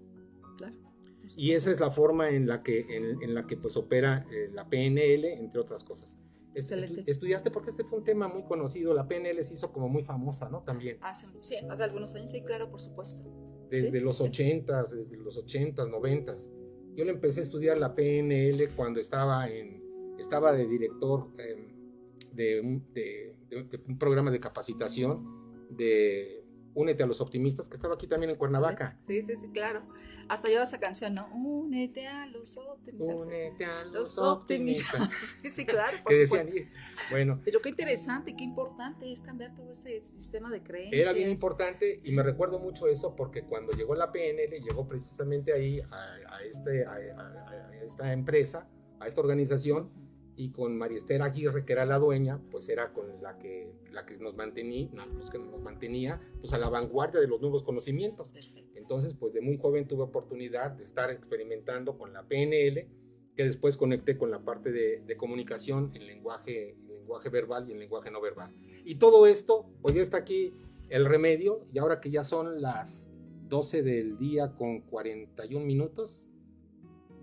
S2: Y esa es la forma en la que, en, en la que pues opera eh, la PNL, entre otras cosas. Estu- estudiaste porque este fue un tema muy conocido, la PNL se hizo como muy famosa, ¿no? También,
S3: Hace, sí, hace algunos años, sí, claro, por supuesto.
S2: desde
S3: Sí,
S2: los
S3: sí.
S2: 80s, desde los 80s, 90s. Yo le empecé a estudiar la PNL cuando estaba, en, estaba de director eh, de, un, de- de- de un programa de capacitación de Únete a los Optimistas, que estaba aquí también en Cuernavaca.
S3: Sí, sí, sí, claro. Hasta lleva esa canción, ¿no? Únete a los optimistas.
S2: Únete a
S3: Los
S2: los
S3: optimistas.
S2: optimistas.
S3: sí, sí, claro, por
S2: que decían, bueno,
S3: Pero qué interesante, qué importante es cambiar todo ese sistema de creencias.
S2: Era bien importante y me recuerdo mucho eso porque cuando llegó la PNL, llegó precisamente ahí a, a este, a, a- a esta empresa, a esta organización, y con María Esther Aguirre, que era la dueña, pues era con la que, la que nos mantenía, no, los que nos mantenía pues a la vanguardia de los nuevos conocimientos.
S3: Perfecto.
S2: Entonces, pues de muy joven tuve oportunidad de estar experimentando con la PNL, que después conecté con la parte de, de comunicación en lenguaje, en lenguaje verbal y en lenguaje no verbal. Y todo esto, pues ya está aquí el remedio, y ahora que ya son las 12 del día con 41 minutos,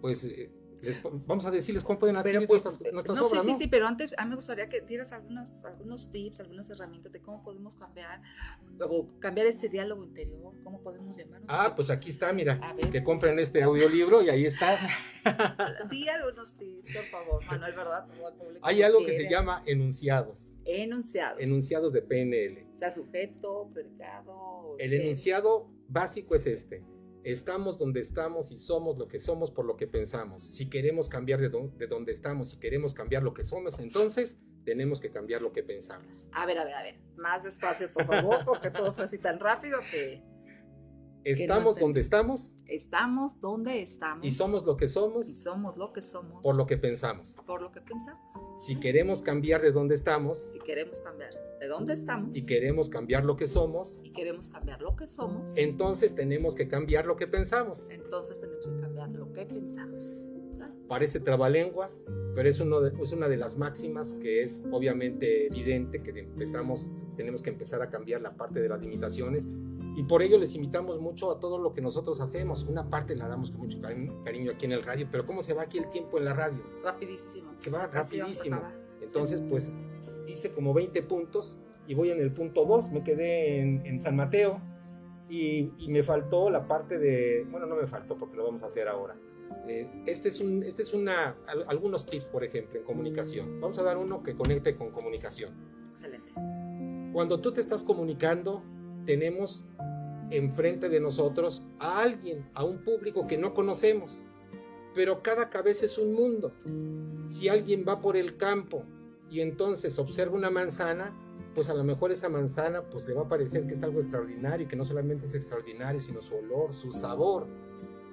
S2: pues eh, les vamos a decirles cómo pueden adquirir
S3: pues,
S2: nuestras, nuestras
S3: no,
S2: obras,
S3: sí,
S2: ¿no?
S3: sí, sí, pero antes a mí me gustaría que dieras algunos, algunos tips, algunas herramientas de cómo podemos cambiar, o cambiar ese diálogo interior, cómo podemos llamarlo.
S2: Ah, pues aquí está, mira, que compren este audiolibro y ahí está.
S3: Di algunos tips, por favor, Manuel, ¿verdad?
S2: Hay algo que
S3: quiere.
S2: se llama enunciados,
S3: Enunciados.
S2: enunciados de PNL.
S3: O sea, sujeto, predicado.
S2: El
S3: eh,
S2: enunciado básico es este. Estamos donde estamos y somos lo que somos por lo que pensamos. Si queremos cambiar de, de donde estamos y queremos cambiar lo que somos, entonces tenemos que cambiar lo que pensamos.
S3: A ver, a ver, a ver. Más despacio, por favor, porque todo fue así tan rápido que
S2: Estamos
S3: entendí.
S2: donde estamos
S3: estamos donde estamos.
S2: y somos lo que somos
S3: Y somos lo que somos.
S2: por lo que pensamos.
S3: por lo que pensamos.
S2: Si queremos cambiar de donde estamos
S3: Si queremos cambiar de dónde estamos
S2: y queremos cambiar lo que somos,
S3: y queremos cambiar lo que somos,
S2: entonces tenemos que cambiar lo que pensamos.
S3: entonces tenemos que cambiar lo que pensamos.
S2: Parece trabalenguas, pero es, uno de- es una de las máximas que es obviamente evidente que empezamos, tenemos que empezar a cambiar la parte de las limitaciones y por ello les invitamos mucho a todo lo que nosotros hacemos. Una parte la damos con mucho cari- cariño aquí en el radio, pero ¿cómo se va aquí el tiempo en la radio?
S3: Rapidísimo.
S2: Se va rapidísimo. Entonces, pues hice como 20 puntos y voy en el punto 2, me quedé en, en San Mateo y, y me faltó la parte de, bueno, no me faltó porque lo vamos a hacer ahora. Eh, este es, un, este es una, al- algunos tips, por ejemplo, en comunicación. Vamos a dar uno que conecte con comunicación.
S3: Excelente.
S2: Cuando tú te estás comunicando, tenemos enfrente de nosotros a alguien, a un público que no conocemos, pero cada cabeza es un mundo. Si alguien va por el campo y entonces observa una manzana, pues a lo mejor esa manzana pues le va a parecer que es algo extraordinario que no solamente es extraordinario, sino su olor, su sabor.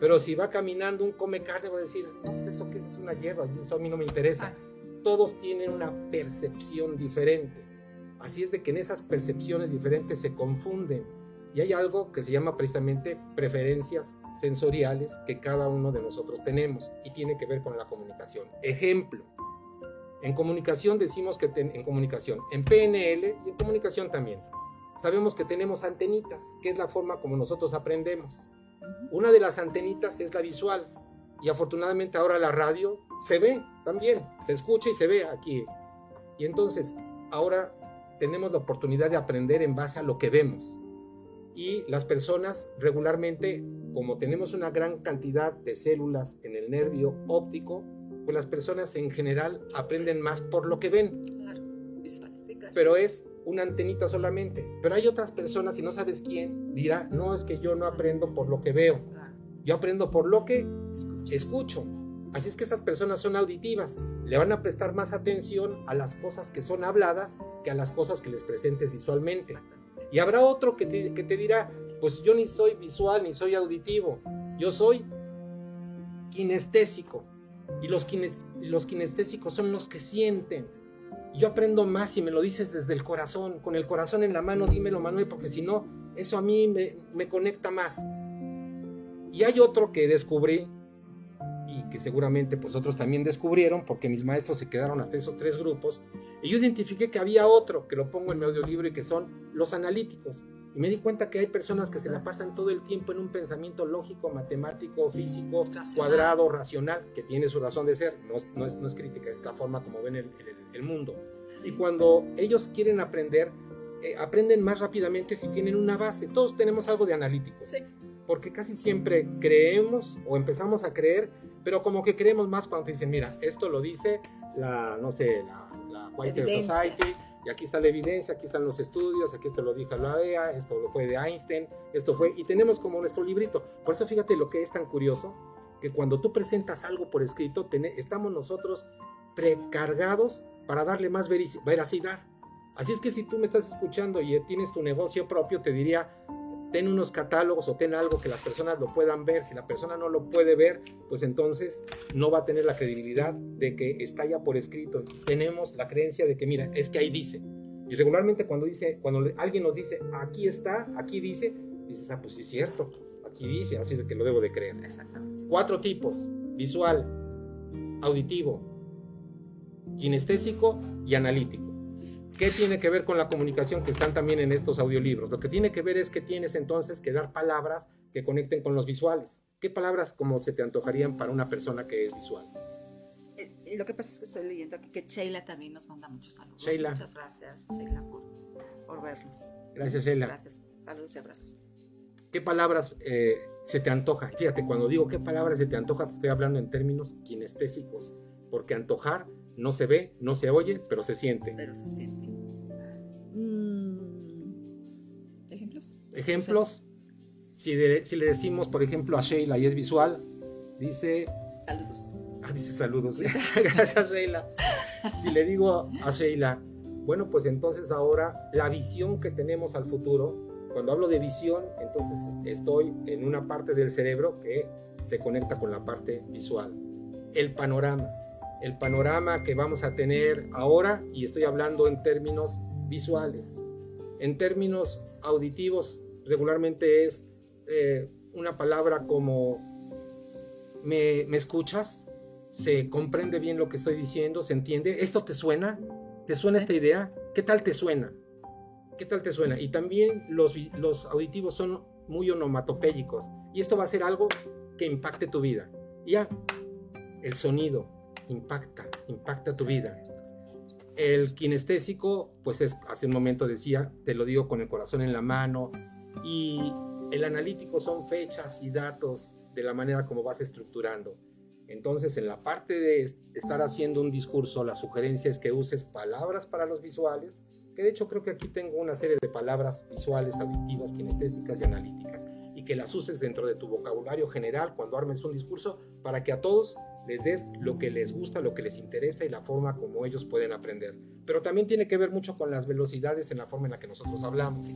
S2: Pero si va caminando un come carne, va a decir, no, pues eso que es una hierba, eso a mí no me interesa. Todos tienen una percepción diferente. Así es de que en esas percepciones diferentes se confunden. Y hay algo que se llama precisamente preferencias sensoriales que cada uno de nosotros tenemos y tiene que ver con la comunicación. Ejemplo, en comunicación decimos que en comunicación, en PNL y en comunicación también, sabemos que tenemos antenitas, que es la forma como nosotros aprendemos. Una de las antenitas es la visual y afortunadamente ahora la radio se ve también, se escucha y se ve aquí. Y entonces ahora tenemos la oportunidad de aprender en base a lo que vemos. Y las personas regularmente, como tenemos una gran cantidad de células en el nervio óptico, pues las personas en general aprenden más por lo que ven. Pero es una antenita solamente. Pero hay otras personas, y no sabes quién, dirá, no es que yo no aprendo por lo que veo, yo aprendo por lo que escucho. Así es que esas personas son auditivas, le van a prestar más atención a las cosas que son habladas que a las cosas que les presentes visualmente. Y habrá otro que te, dirá, pues yo ni soy visual ni soy auditivo, yo soy kinestésico. Y los, los kinestésicos son los que sienten. Yo aprendo más si me lo dices desde el corazón, con el corazón en la mano, dímelo Manuel, porque si no, eso a mí me, me conecta más. Y hay otro que descubrí que seguramente pues otros también descubrieron porque mis maestros se quedaron hasta esos tres grupos y yo identifiqué que había otro que lo pongo en mi audiolibro y que son los analíticos y me di cuenta que hay personas que se la pasan todo el tiempo en un pensamiento lógico, matemático, físico, cuadrado, racional, que tiene su razón de ser, no, no, es, no es, crítica, es la forma como ven el, el, mundo. Y cuando ellos quieren aprender, eh, aprenden más rápidamente si tienen una base. Todos tenemos algo de analíticos. Sí. Porque casi siempre creemos o empezamos a creer pero como que creemos más cuando te dicen, mira, esto lo dice la, no sé, la, la White Society, y aquí está la evidencia, aquí están los estudios, aquí esto lo dijo la EA, esto lo fue de Einstein, esto fue, y tenemos como nuestro librito. Por eso fíjate lo que es tan curioso, que cuando tú presentas algo por escrito, estamos nosotros precargados para darle más veracidad. Así es que si tú me estás escuchando y tienes tu negocio propio, te diría, ten unos catálogos o ten algo que las personas lo puedan ver. Si la persona no lo puede ver, pues entonces no va a tener la credibilidad de que está ya por escrito. Tenemos la creencia de que, mira, es que ahí dice. Y regularmente cuando dice, cuando alguien nos dice, aquí está, aquí dice, dices, ah, pues sí es cierto, aquí dice, así es que lo debo de creer. Exactamente. Cuatro tipos, visual, auditivo, kinestésico y analítico. ¿Qué tiene que ver con la comunicación que están también en estos audiolibros? Lo que tiene que ver es que tienes entonces que dar palabras que conecten con los visuales. ¿Qué palabras como se te antojarían para una persona que es visual?
S3: Eh, lo que pasa es que estoy leyendo aquí que Sheila también nos manda muchos saludos. Sheila. Muchas gracias, Sheila, por, vernos.
S2: Gracias, Sheila.
S3: Gracias. Saludos y abrazos.
S2: ¿Qué palabras eh, se te antoja? Fíjate, cuando digo qué palabras se te antoja, te estoy hablando en términos kinestésicos, porque antojar no se ve, no se oye, pero se siente.
S3: Pero se siente. Mm, ¿Ejemplos?
S2: Ejemplos. Si, si, le decimos, por ejemplo, a Sheila y es visual, dice...
S3: Saludos.
S2: Ah, dice saludos. Gracias, Sheila. si le digo a Sheila, bueno, pues entonces ahora la visión que tenemos al futuro, cuando hablo de visión, entonces estoy en una parte del cerebro que se conecta con la parte visual. El panorama el panorama que vamos a tener ahora, y estoy hablando en términos visuales. En términos auditivos, regularmente es eh, una palabra como ¿me, escuchas? ¿Se comprende bien lo que estoy diciendo? ¿Se entiende? ¿Esto te suena? ¿Te suena esta idea? ¿Qué tal te suena? ¿Qué tal te suena? Y también los, los auditivos son muy onomatopéyicos. Y esto va a ser algo que impacte tu vida. Ya, el sonido, impacta, impacta tu vida. El kinestésico, pues es, hace un momento decía, te lo digo con el corazón en la mano, y el analítico son fechas y datos de la manera como vas estructurando. Entonces, en la parte de estar haciendo un discurso, la sugerencia es que uses palabras para los visuales, que de hecho creo que aquí tengo una serie de palabras visuales, auditivas, kinestésicas y analíticas, y que las uses dentro de tu vocabulario general cuando armes un discurso para que a todos les des lo que les gusta, lo que les interesa y la forma como ellos pueden aprender. Pero también tiene que ver mucho con las velocidades en la forma en la que nosotros hablamos.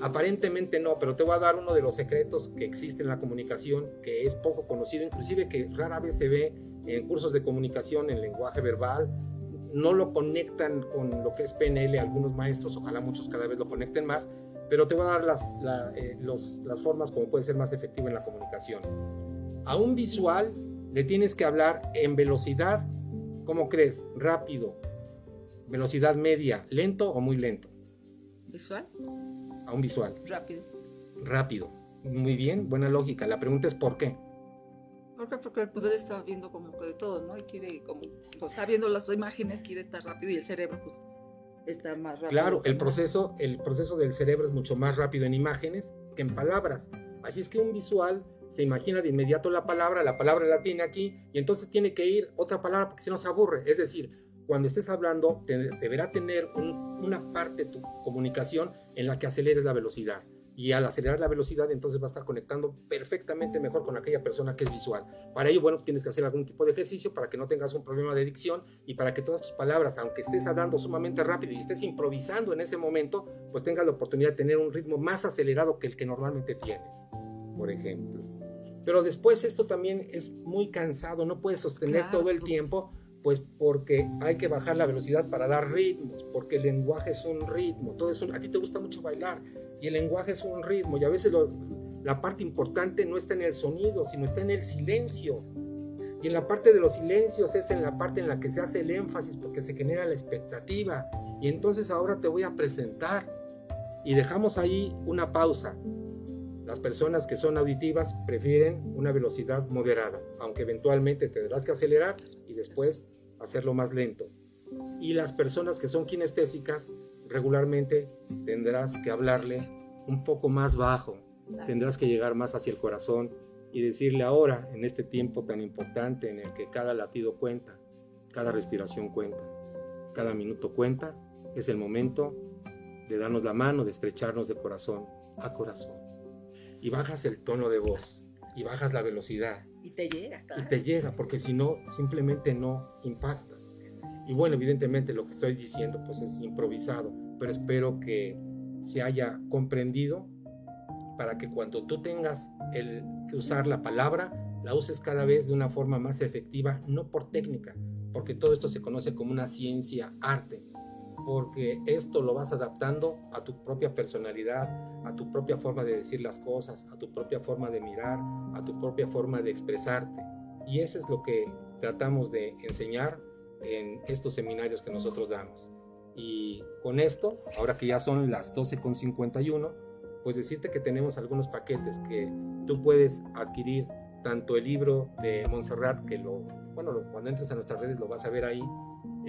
S2: Aparentemente no, pero te voy a dar uno de los secretos que existe en la comunicación, que es poco conocido, inclusive que rara vez se ve en cursos de comunicación en lenguaje verbal, no lo conectan con lo que es PNL algunos maestros, ojalá muchos cada vez lo conecten más, pero te voy a dar las, eh, las formas como puede ser más efectivo en la comunicación. A un visual le tienes que hablar en velocidad, ¿cómo crees? Rápido, velocidad media, lento o muy lento.
S3: ¿Visual?
S2: A un visual.
S3: Rápido.
S2: Rápido. Muy bien, buena lógica. La pregunta es ¿por qué?
S3: ¿Por qué? Porque pues él está viendo como que de todo, ¿no? Y quiere, como, pues, está viendo las imágenes, quiere estar rápido y el cerebro pues, está más rápido.
S2: Claro, el proceso, el proceso del cerebro es mucho más rápido en imágenes que en palabras. Así es que un visual se imagina de inmediato la palabra, la palabra la tiene aquí y entonces tiene que ir otra palabra porque si no se aburre. Es decir, cuando estés hablando deberá tener una parte de tu comunicación en la que aceleres la velocidad y al acelerar la velocidad entonces va a estar conectando perfectamente mejor con aquella persona que es visual. Para ello, bueno, tienes que hacer algún tipo de ejercicio para que no tengas un problema de dicción y para que todas tus palabras, aunque estés hablando sumamente rápido y estés improvisando en ese momento, pues tengas la oportunidad de tener un ritmo más acelerado que el que normalmente tienes, por ejemplo. Pero después esto también es muy cansado, no puedes sostener todo el tiempo pues porque hay que bajar la velocidad para dar ritmos, porque el lenguaje es un ritmo, todo eso, a ti te gusta mucho bailar, y el lenguaje es un ritmo y a veces la parte importante no está en el sonido, sino está en el silencio. Y en la parte de los silencios es en la parte en la que se hace el énfasis porque se genera la expectativa. Y entonces ahora te voy a presentar. Y dejamos ahí una pausa. Las personas que son auditivas prefieren una velocidad moderada, aunque eventualmente tendrás que acelerar y después hacerlo más lento. Y las personas que son kinestésicas regularmente tendrás que hablarle un poco más bajo, tendrás que llegar más hacia el corazón y decirle ahora, en este tiempo tan importante en el que cada latido cuenta, cada respiración cuenta, cada minuto cuenta, es el momento de darnos la mano, de estrecharnos de corazón a corazón. Y bajas el tono de voz y bajas la velocidad.
S3: Y te llega.
S2: Y te llega, porque si no, simplemente no impactas. Y bueno, evidentemente lo que estoy diciendo pues es improvisado, pero espero que se haya comprendido para que cuando tú tengas el que usar la palabra, la uses cada vez de una forma más efectiva, no por técnica, porque todo esto se conoce como una ciencia arte, porque esto lo vas adaptando a tu propia personalidad, a tu propia forma de decir las cosas, a tu propia forma de mirar, a tu propia forma de expresarte. Y eso es lo que tratamos de enseñar en estos seminarios que nosotros damos. Y con esto, ahora que ya son las 12.51, pues decirte que tenemos algunos paquetes que tú puedes adquirir, tanto el libro de Montserrat, que lo, bueno, cuando entres a nuestras redes lo vas a ver ahí,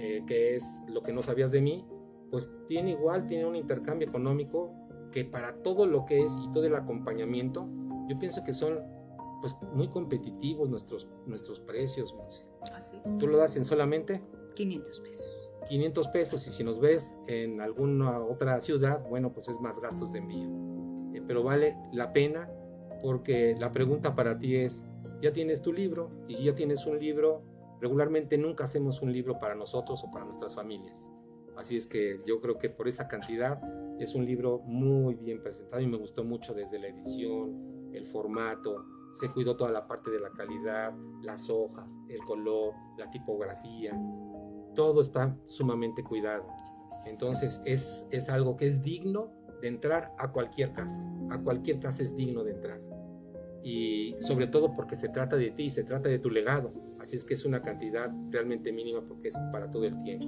S2: eh, que es Lo que no sabías de mí, pues tiene igual, tiene un intercambio económico que para todo lo que es y todo el acompañamiento, yo pienso que son pues muy competitivos nuestros, nuestros precios,
S3: Así
S2: ¿Tú lo das en solamente?
S3: 500 pesos.
S2: 500 pesos y si nos ves en alguna otra ciudad, bueno, pues es más gastos de envío. Eh, pero vale la pena porque la pregunta para ti es, ¿ya tienes tu libro? Y si ya tienes un libro, regularmente nunca hacemos un libro para nosotros o para nuestras familias. Así es que yo creo que por esa cantidad es un libro muy bien presentado y me gustó mucho desde la edición, el formato, se cuidó toda la parte de la calidad, las hojas, el color, la tipografía, todo está sumamente cuidado. Entonces es, es algo que es digno de entrar a cualquier casa, a cualquier casa es digno de entrar. Y sobre todo porque se trata de ti, se trata de tu legado. Así es que es una cantidad realmente mínima porque es para todo el tiempo.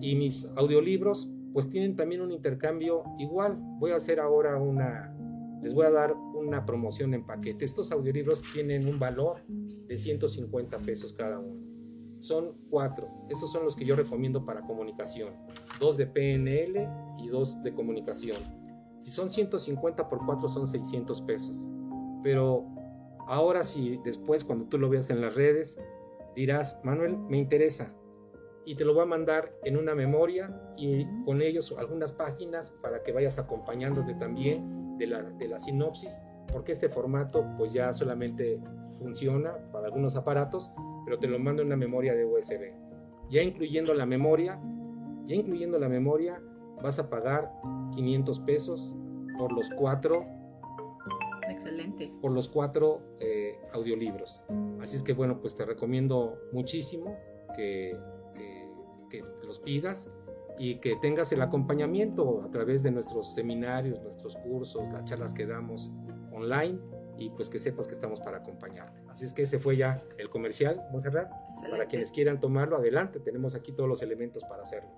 S2: Y mis audiolibros pues tienen también un intercambio igual. Voy a hacer ahora una, les voy a dar una promoción en paquete. Estos audiolibros tienen un valor de 150 pesos cada uno. Son cuatro. Estos son los que yo recomiendo para comunicación. Dos de PNL y dos de comunicación. Si son 150 por cuatro son 600 pesos. Pero ahora si después cuando tú lo veas en las redes dirás, Manuel, me interesa. Y te lo voy a mandar en una memoria y con ellos algunas páginas para que vayas acompañándote también de la, de la sinopsis, porque este formato pues ya solamente funciona para algunos aparatos, pero te lo mando en una memoria de USB. Ya incluyendo la memoria, ya incluyendo la memoria, vas a pagar 500 pesos por los cuatro
S3: Excelente.
S2: por los cuatro eh, audiolibros. Así es que bueno, pues te recomiendo muchísimo que, que- que los pidas y que tengas el acompañamiento a través de nuestros seminarios, nuestros cursos, las charlas que damos online y pues que sepas que estamos para acompañarte. Así es que ese fue ya el comercial, Monserrat.
S3: Excelente.
S2: Para quienes quieran tomarlo, adelante, tenemos aquí todos los elementos para hacerlo.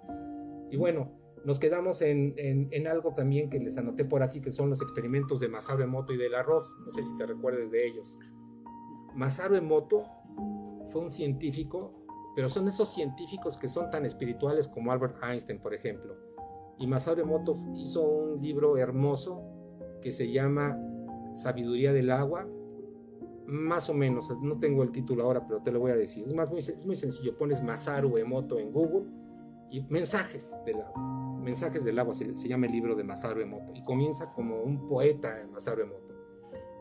S2: Y bueno, nos quedamos en, en- en algo también que les anoté por aquí, que son los experimentos de Masaru Emoto y del arroz. No sé si te recuerdes de ellos. Masaru Emoto fue un científico, pero son esos científicos que son tan espirituales como Albert Einstein, por ejemplo. Y Masaru Emoto hizo un libro hermoso que se llama Sabiduría del Agua, más o menos, no tengo el título ahora, pero te lo voy a decir. Es, más, muy, es muy sencillo, pones Masaru Emoto en Google y mensajes del agua. Mensajes del agua se, se llama el libro de Masaru Emoto y comienza como un poeta Masaru Emoto.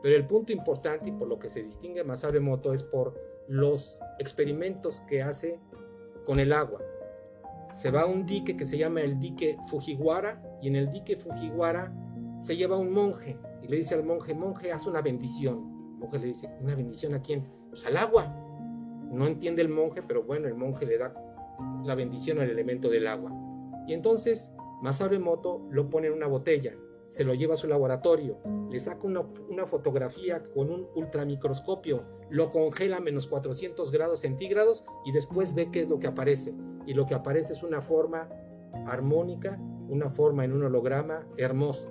S2: Pero el punto importante y por lo que se distingue Masaru Emoto es por los experimentos que hace con el agua. Se va a un dique que se llama el dique Fujiwara y en el dique Fujiwara se lleva un monje y le dice al monje, monje, haz una bendición. El monje le dice, ¿una bendición a quién? Pues al agua. No entiende el monje, pero bueno, el monje le da la bendición al elemento del agua. Y entonces Masaru Emoto lo pone en una botella, se lo lleva a su laboratorio, le saca una, una fotografía con un ultramicroscopio, lo congela a menos 400 grados centígrados y después ve qué es lo que aparece. Y lo que aparece es una forma armónica, una forma en un holograma hermosa.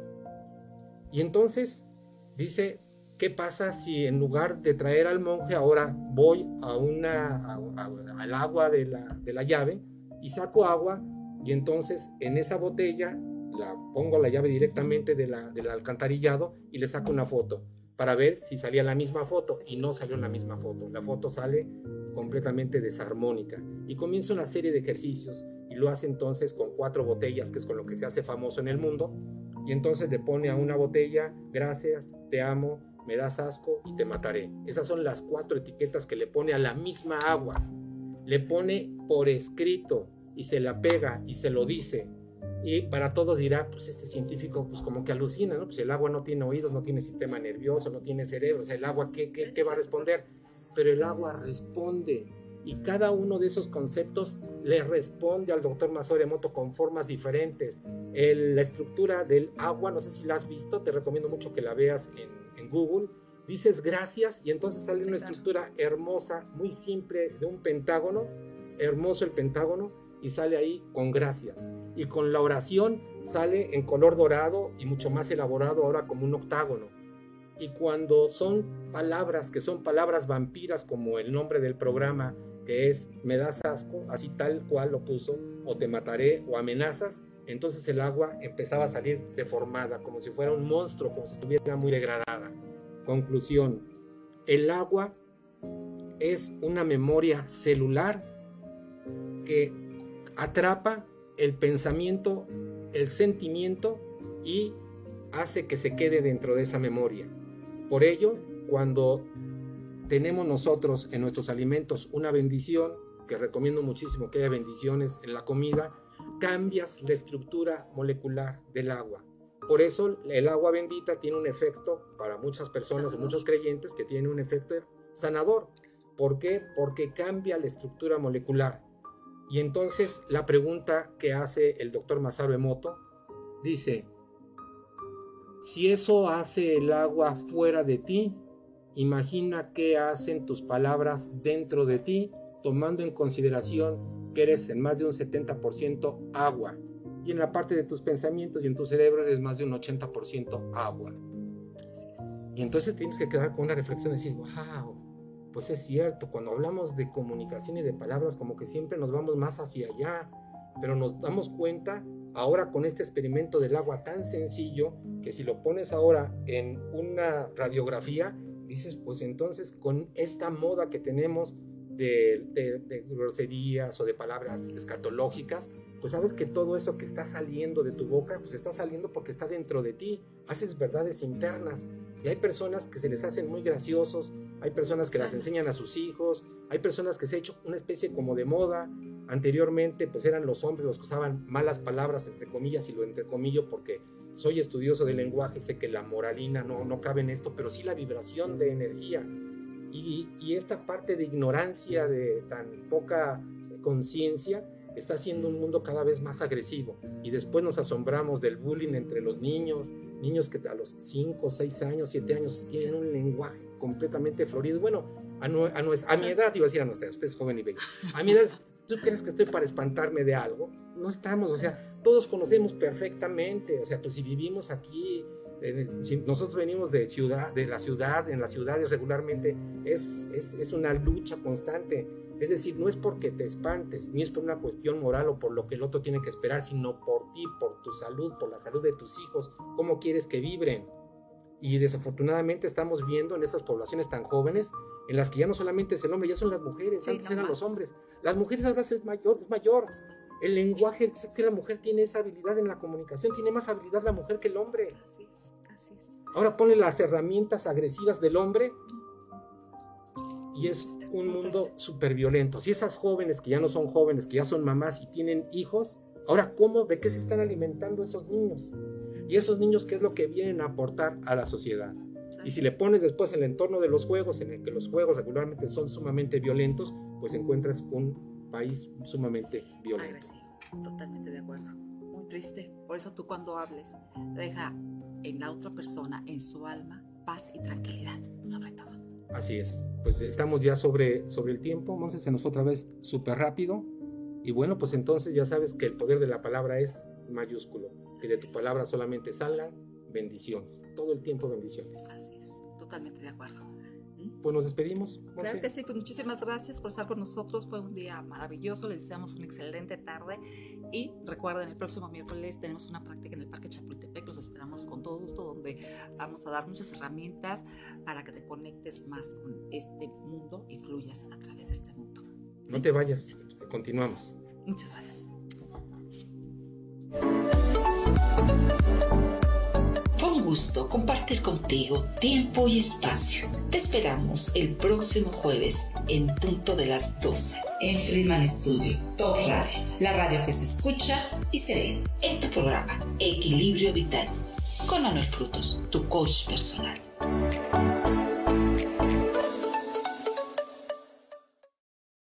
S2: Y entonces dice, ¿qué pasa si en lugar de traer al monje ahora voy a una, a- a- al agua de la, de la llave y saco agua y entonces en esa botella la pongo la llave directamente de la- del alcantarillado y le saco una foto para ver si salía la misma foto y no salió la misma foto. La foto sale completamente desarmónica y comienza una serie de ejercicios y lo hace entonces con cuatro botellas, que es con lo que se hace famoso en el mundo, y entonces le pone a una botella, gracias, te amo, me das asco y te mataré. Esas son las cuatro etiquetas que le pone a la misma agua. Le pone por escrito y se la pega y se lo dice. Y para todos dirá, pues este científico pues como que alucina, ¿no? Pues el agua no tiene oídos, no tiene sistema nervioso, no tiene cerebro, o sea, el agua, ¿qué, qué, qué va a responder? Pero el agua responde y cada uno de esos conceptos le responde al doctor Masaru Emoto con formas diferentes. El- la estructura del agua, no sé si la has visto, te recomiendo mucho que la veas en, en Google. Dices gracias y entonces sale una estructura hermosa, muy simple, de un pentágono, hermoso el pentágono, y sale ahí con gracias. Y con la oración sale en color dorado y mucho más elaborado ahora como un octágono. Y cuando son palabras que son palabras vampiras como el nombre del programa, que es me das asco, así tal cual lo puso, o te mataré o amenazas, entonces el agua empezaba a salir deformada, como si fuera un monstruo, como si estuviera muy degradada. Conclusión, el agua es una memoria celular que atrapa el pensamiento, el sentimiento y hace que se quede dentro de esa memoria. Por ello, cuando tenemos nosotros en nuestros alimentos una bendición, que recomiendo muchísimo que haya bendiciones en la comida, cambias la estructura molecular del agua. Por eso el agua bendita tiene un efecto para muchas personas o muchos creyentes que tiene un efecto sanador. ¿Por qué? Porque cambia la estructura molecular. Y entonces la pregunta que hace el doctor Masaru Emoto dice, si eso hace el agua fuera de ti, imagina qué hacen tus palabras dentro de ti, tomando en consideración que eres en más de un 70% agua. Y en la parte de tus pensamientos y en tu cerebro eres más de un 80% agua. Y entonces tienes que quedar con una reflexión decir, wow, pues es cierto, cuando hablamos de comunicación y de palabras, como que siempre nos vamos más hacia allá, pero nos damos cuenta ahora con este experimento del agua tan sencillo que si lo pones ahora en una radiografía, dices, pues entonces con esta moda que tenemos de, de- de groserías o de palabras escatológicas, pues sabes que todo eso que está saliendo de tu boca, pues está saliendo porque está dentro de ti. Haces verdades internas. Y hay personas que se les hacen muy graciosos, hay personas que las enseñan a sus hijos, hay personas que se ha hecho una especie como de moda. Anteriormente, pues eran los hombres los que usaban malas palabras, entre comillas, y lo entre comillas porque soy estudioso del lenguaje y sé que la moralina no, no cabe en esto, pero sí la vibración de energía. Y, y esta parte de ignorancia, de tan poca conciencia, está haciendo un mundo cada vez más agresivo. Y después nos asombramos del bullying entre los niños, niños que a los 5, 6 años, 7 años tienen un lenguaje completamente florido. Bueno, a, a, a mi edad, iba a decir a nuestra, usted es joven y bello, a mi edad, ¿tú crees que estoy para espantarme de algo? No estamos, o sea, todos conocemos perfectamente, o sea, pues si vivimos aquí, nosotros venimos de ciudad, de la ciudad, en las ciudades regularmente, es, es, es una lucha constante es decir, no es porque te espantes, ni es por una cuestión moral o por lo que el otro tiene que esperar, sino por ti, por tu salud, por la salud de tus hijos, cómo quieres que vibren. Y desafortunadamente estamos viendo en estas poblaciones tan jóvenes, en las que ya no solamente es el hombre, ya son las mujeres, antes eran los hombres. Las mujeres ahora es mayor, es mayor. El lenguaje, es que la mujer tiene esa habilidad en la comunicación, tiene más habilidad la mujer que el hombre.
S3: Así es, así es.
S2: Ahora pone las herramientas agresivas del hombre y es un mundo súper violento. Si esas jóvenes que ya no son jóvenes, que ya son mamás y tienen hijos, ahora, ¿cómo, de qué se están alimentando esos niños? Y esos niños, ¿qué es lo que vienen a aportar a la sociedad? Y si le pones después el entorno de los juegos, en el que los juegos regularmente son sumamente violentos, pues encuentras un país sumamente violento.
S3: Agresivo, totalmente de acuerdo. Muy triste. Por eso tú cuando hables, deja en la otra persona, en su alma, paz y tranquilidad, sobre todo.
S2: Así es. Pues estamos ya sobre, sobre el tiempo. Entonces se nos fue otra vez súper rápido. Y bueno, pues entonces ya sabes que el poder de la palabra es mayúsculo. Que de tu palabra solamente salgan bendiciones. Todo el tiempo bendiciones.
S3: Así es. Totalmente de acuerdo.
S2: Pues nos despedimos.
S3: Claro que sí, pues muchísimas gracias por estar con nosotros. Fue un día maravilloso. Les deseamos una excelente tarde. Y recuerden, el próximo miércoles tenemos una práctica en el Parque Chapultepec. Los esperamos con todo gusto, donde vamos a dar muchas herramientas para que te conectes más con este mundo y fluyas a través de este mundo.
S2: No te vayas, continuamos.
S3: Muchas gracias.
S1: Compartir contigo tiempo y espacio. Te esperamos el próximo jueves en punto de las 12 en Friedman Studio, Top Radio, la radio que se escucha y se ve en tu programa Equilibrio Vital con Manuel Frutos, tu coach personal.